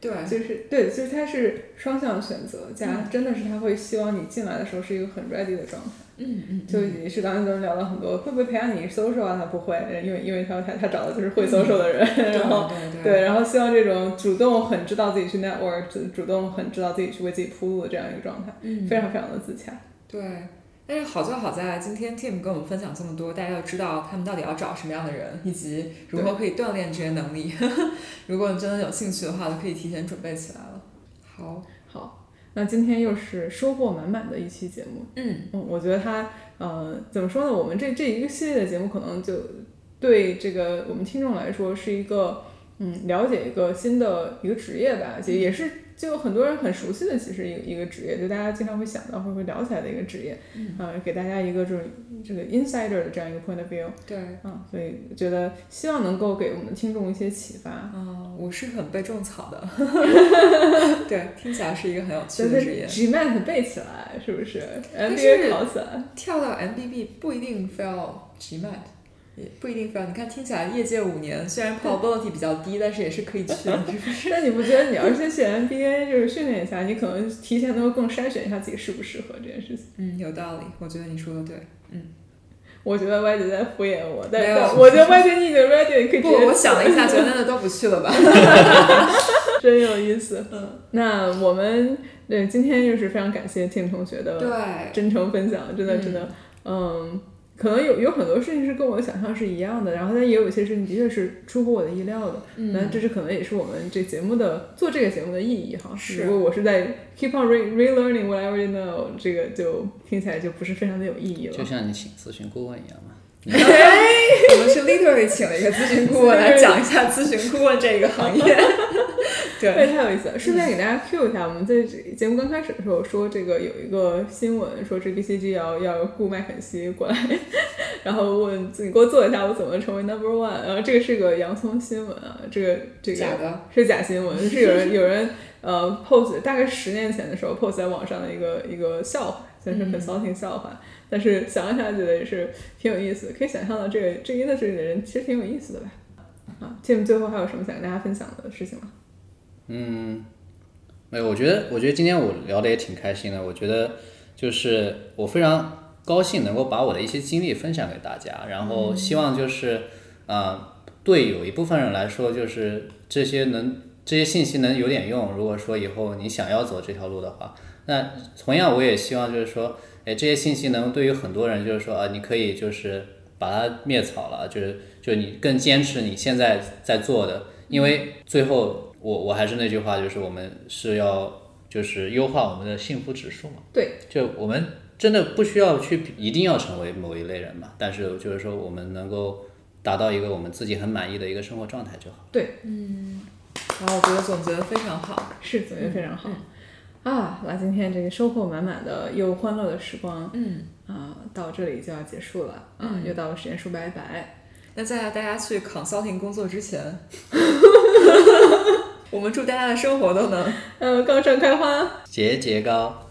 对，就是对，就是它是双向选择加，真的是他会希望你进来的时候是一个很 ready 的状态。嗯嗯，就也是刚才咱们聊了很多，会不会培养你 social 啊？他不会，因为因为他他他找的就是会 social 的人，[LAUGHS] 然后对对，然后希望这种主动很知道自己去 network，主主动很知道自己去为自己铺路的这样一个状态，嗯非常非常的自洽。对，但是好就好在今天 Tim 跟我们分享这么多，大家要知道他们到底要找什么样的人，以及如何可以锻炼这些能力。[LAUGHS] 如果你真的有兴趣的话，就可以提前准备起来了。好，好，那今天又是收获满满的一期节目。嗯嗯，我觉得它呃怎么说呢？我们这这一个系列的节目可能就对这个我们听众来说是一个嗯了解一个新的一个职业吧，就也是就很多人很熟悉的其实一个一个职业，就大家经常会想到会会聊起来的一个职业，嗯呃，给大家一个这种这个 insider 的这样一个 point of view，对，啊，所以觉得希望能够给我们的听众一些启发。嗯，我是很被种草的。[LAUGHS] 对，听起来是一个很有趣的职业。GMAT 背起来是不是？MBA 考起来，跳到 MBB 不一定非要 GMAT，也不一定非要。你看，听起来业界五年，虽然 probability 比较低，但是也是可以去的，是不是？[LAUGHS] 但你不觉得你要是去 MBA 就是训练一下，你可能提前能够更筛选一下自己适不适合这件事情。嗯，有道理，我觉得你说的对。嗯我觉得 Y 姐在敷衍我，但是我觉得 [LAUGHS] Y 姐你已经 ready，你可以直不，接我想了一下，觉得 [LAUGHS] 那都不去了吧。真有意思。嗯，那我们对今天就是非常感谢 Tim 同学的，真诚分享，真的真的，嗯，可能有有很多事情是跟我的想象是一样的，然后但也有一些事情的确是出乎我的意料的。那嗯，这是可能也是我们这节目的做这个节目的意义哈。是如果我是在 keep on re relearning whatever you know，这个就听起来就不是非常的有意义了就。像你请咨询顾问一样嘛。[LAUGHS] 我们是 literally 请了一个咨询顾问来讲一下咨询顾问这个行业。[LAUGHS] 对，对，太有意思了。顺便给大家 Q 一下，我们在节目刚开始的时候说，这个有一个新闻说这 BCG 要要雇麦肯锡过来，[LAUGHS] 然后问你给我做一下我怎么成为 number one，然后这个是个洋葱新闻啊，这个这个假的。是假新闻，是有人 [LAUGHS] 有人呃 post 大概十年前的时候 post 在网上的一个一个笑话，算是嗯 consulting 笑话，但是想一想觉得也是挺有意思的，可以想象到这个这个 industry 的人其实挺有意思的吧。啊，Tim 最后还有什么想跟大家分享的事情吗？嗯，没有，我觉得，我觉得今天我聊的也挺开心的。我觉得就是我非常高兴能够把我的一些经历分享给大家，然后希望就是，呃，对有一部分人来说，就是这些能这些信息能有点用。如果说以后你想要走这条路的话，那同样我也希望就是说，哎，这些信息能对于很多人就是说啊，你可以就是把它灭草了，就是就你更坚持你现在在做的，因为最后。我我还是那句话，就是我们是要就是优化我们的幸福指数嘛。对，就我们真的不需要去一定要成为某一类人嘛，但是就是说我们能够达到一个我们自己很满意的一个生活状态就好。对，嗯然后我觉得总结的非常好。是总结非常好。啊，那今天这个收获满满的又欢乐的时光，嗯，啊，到这里就要结束了啊，又到了时间说拜拜。那在大家去 consulting 工作之前，[LAUGHS] 我们祝大家的生活都能嗯，高上开花。节节高。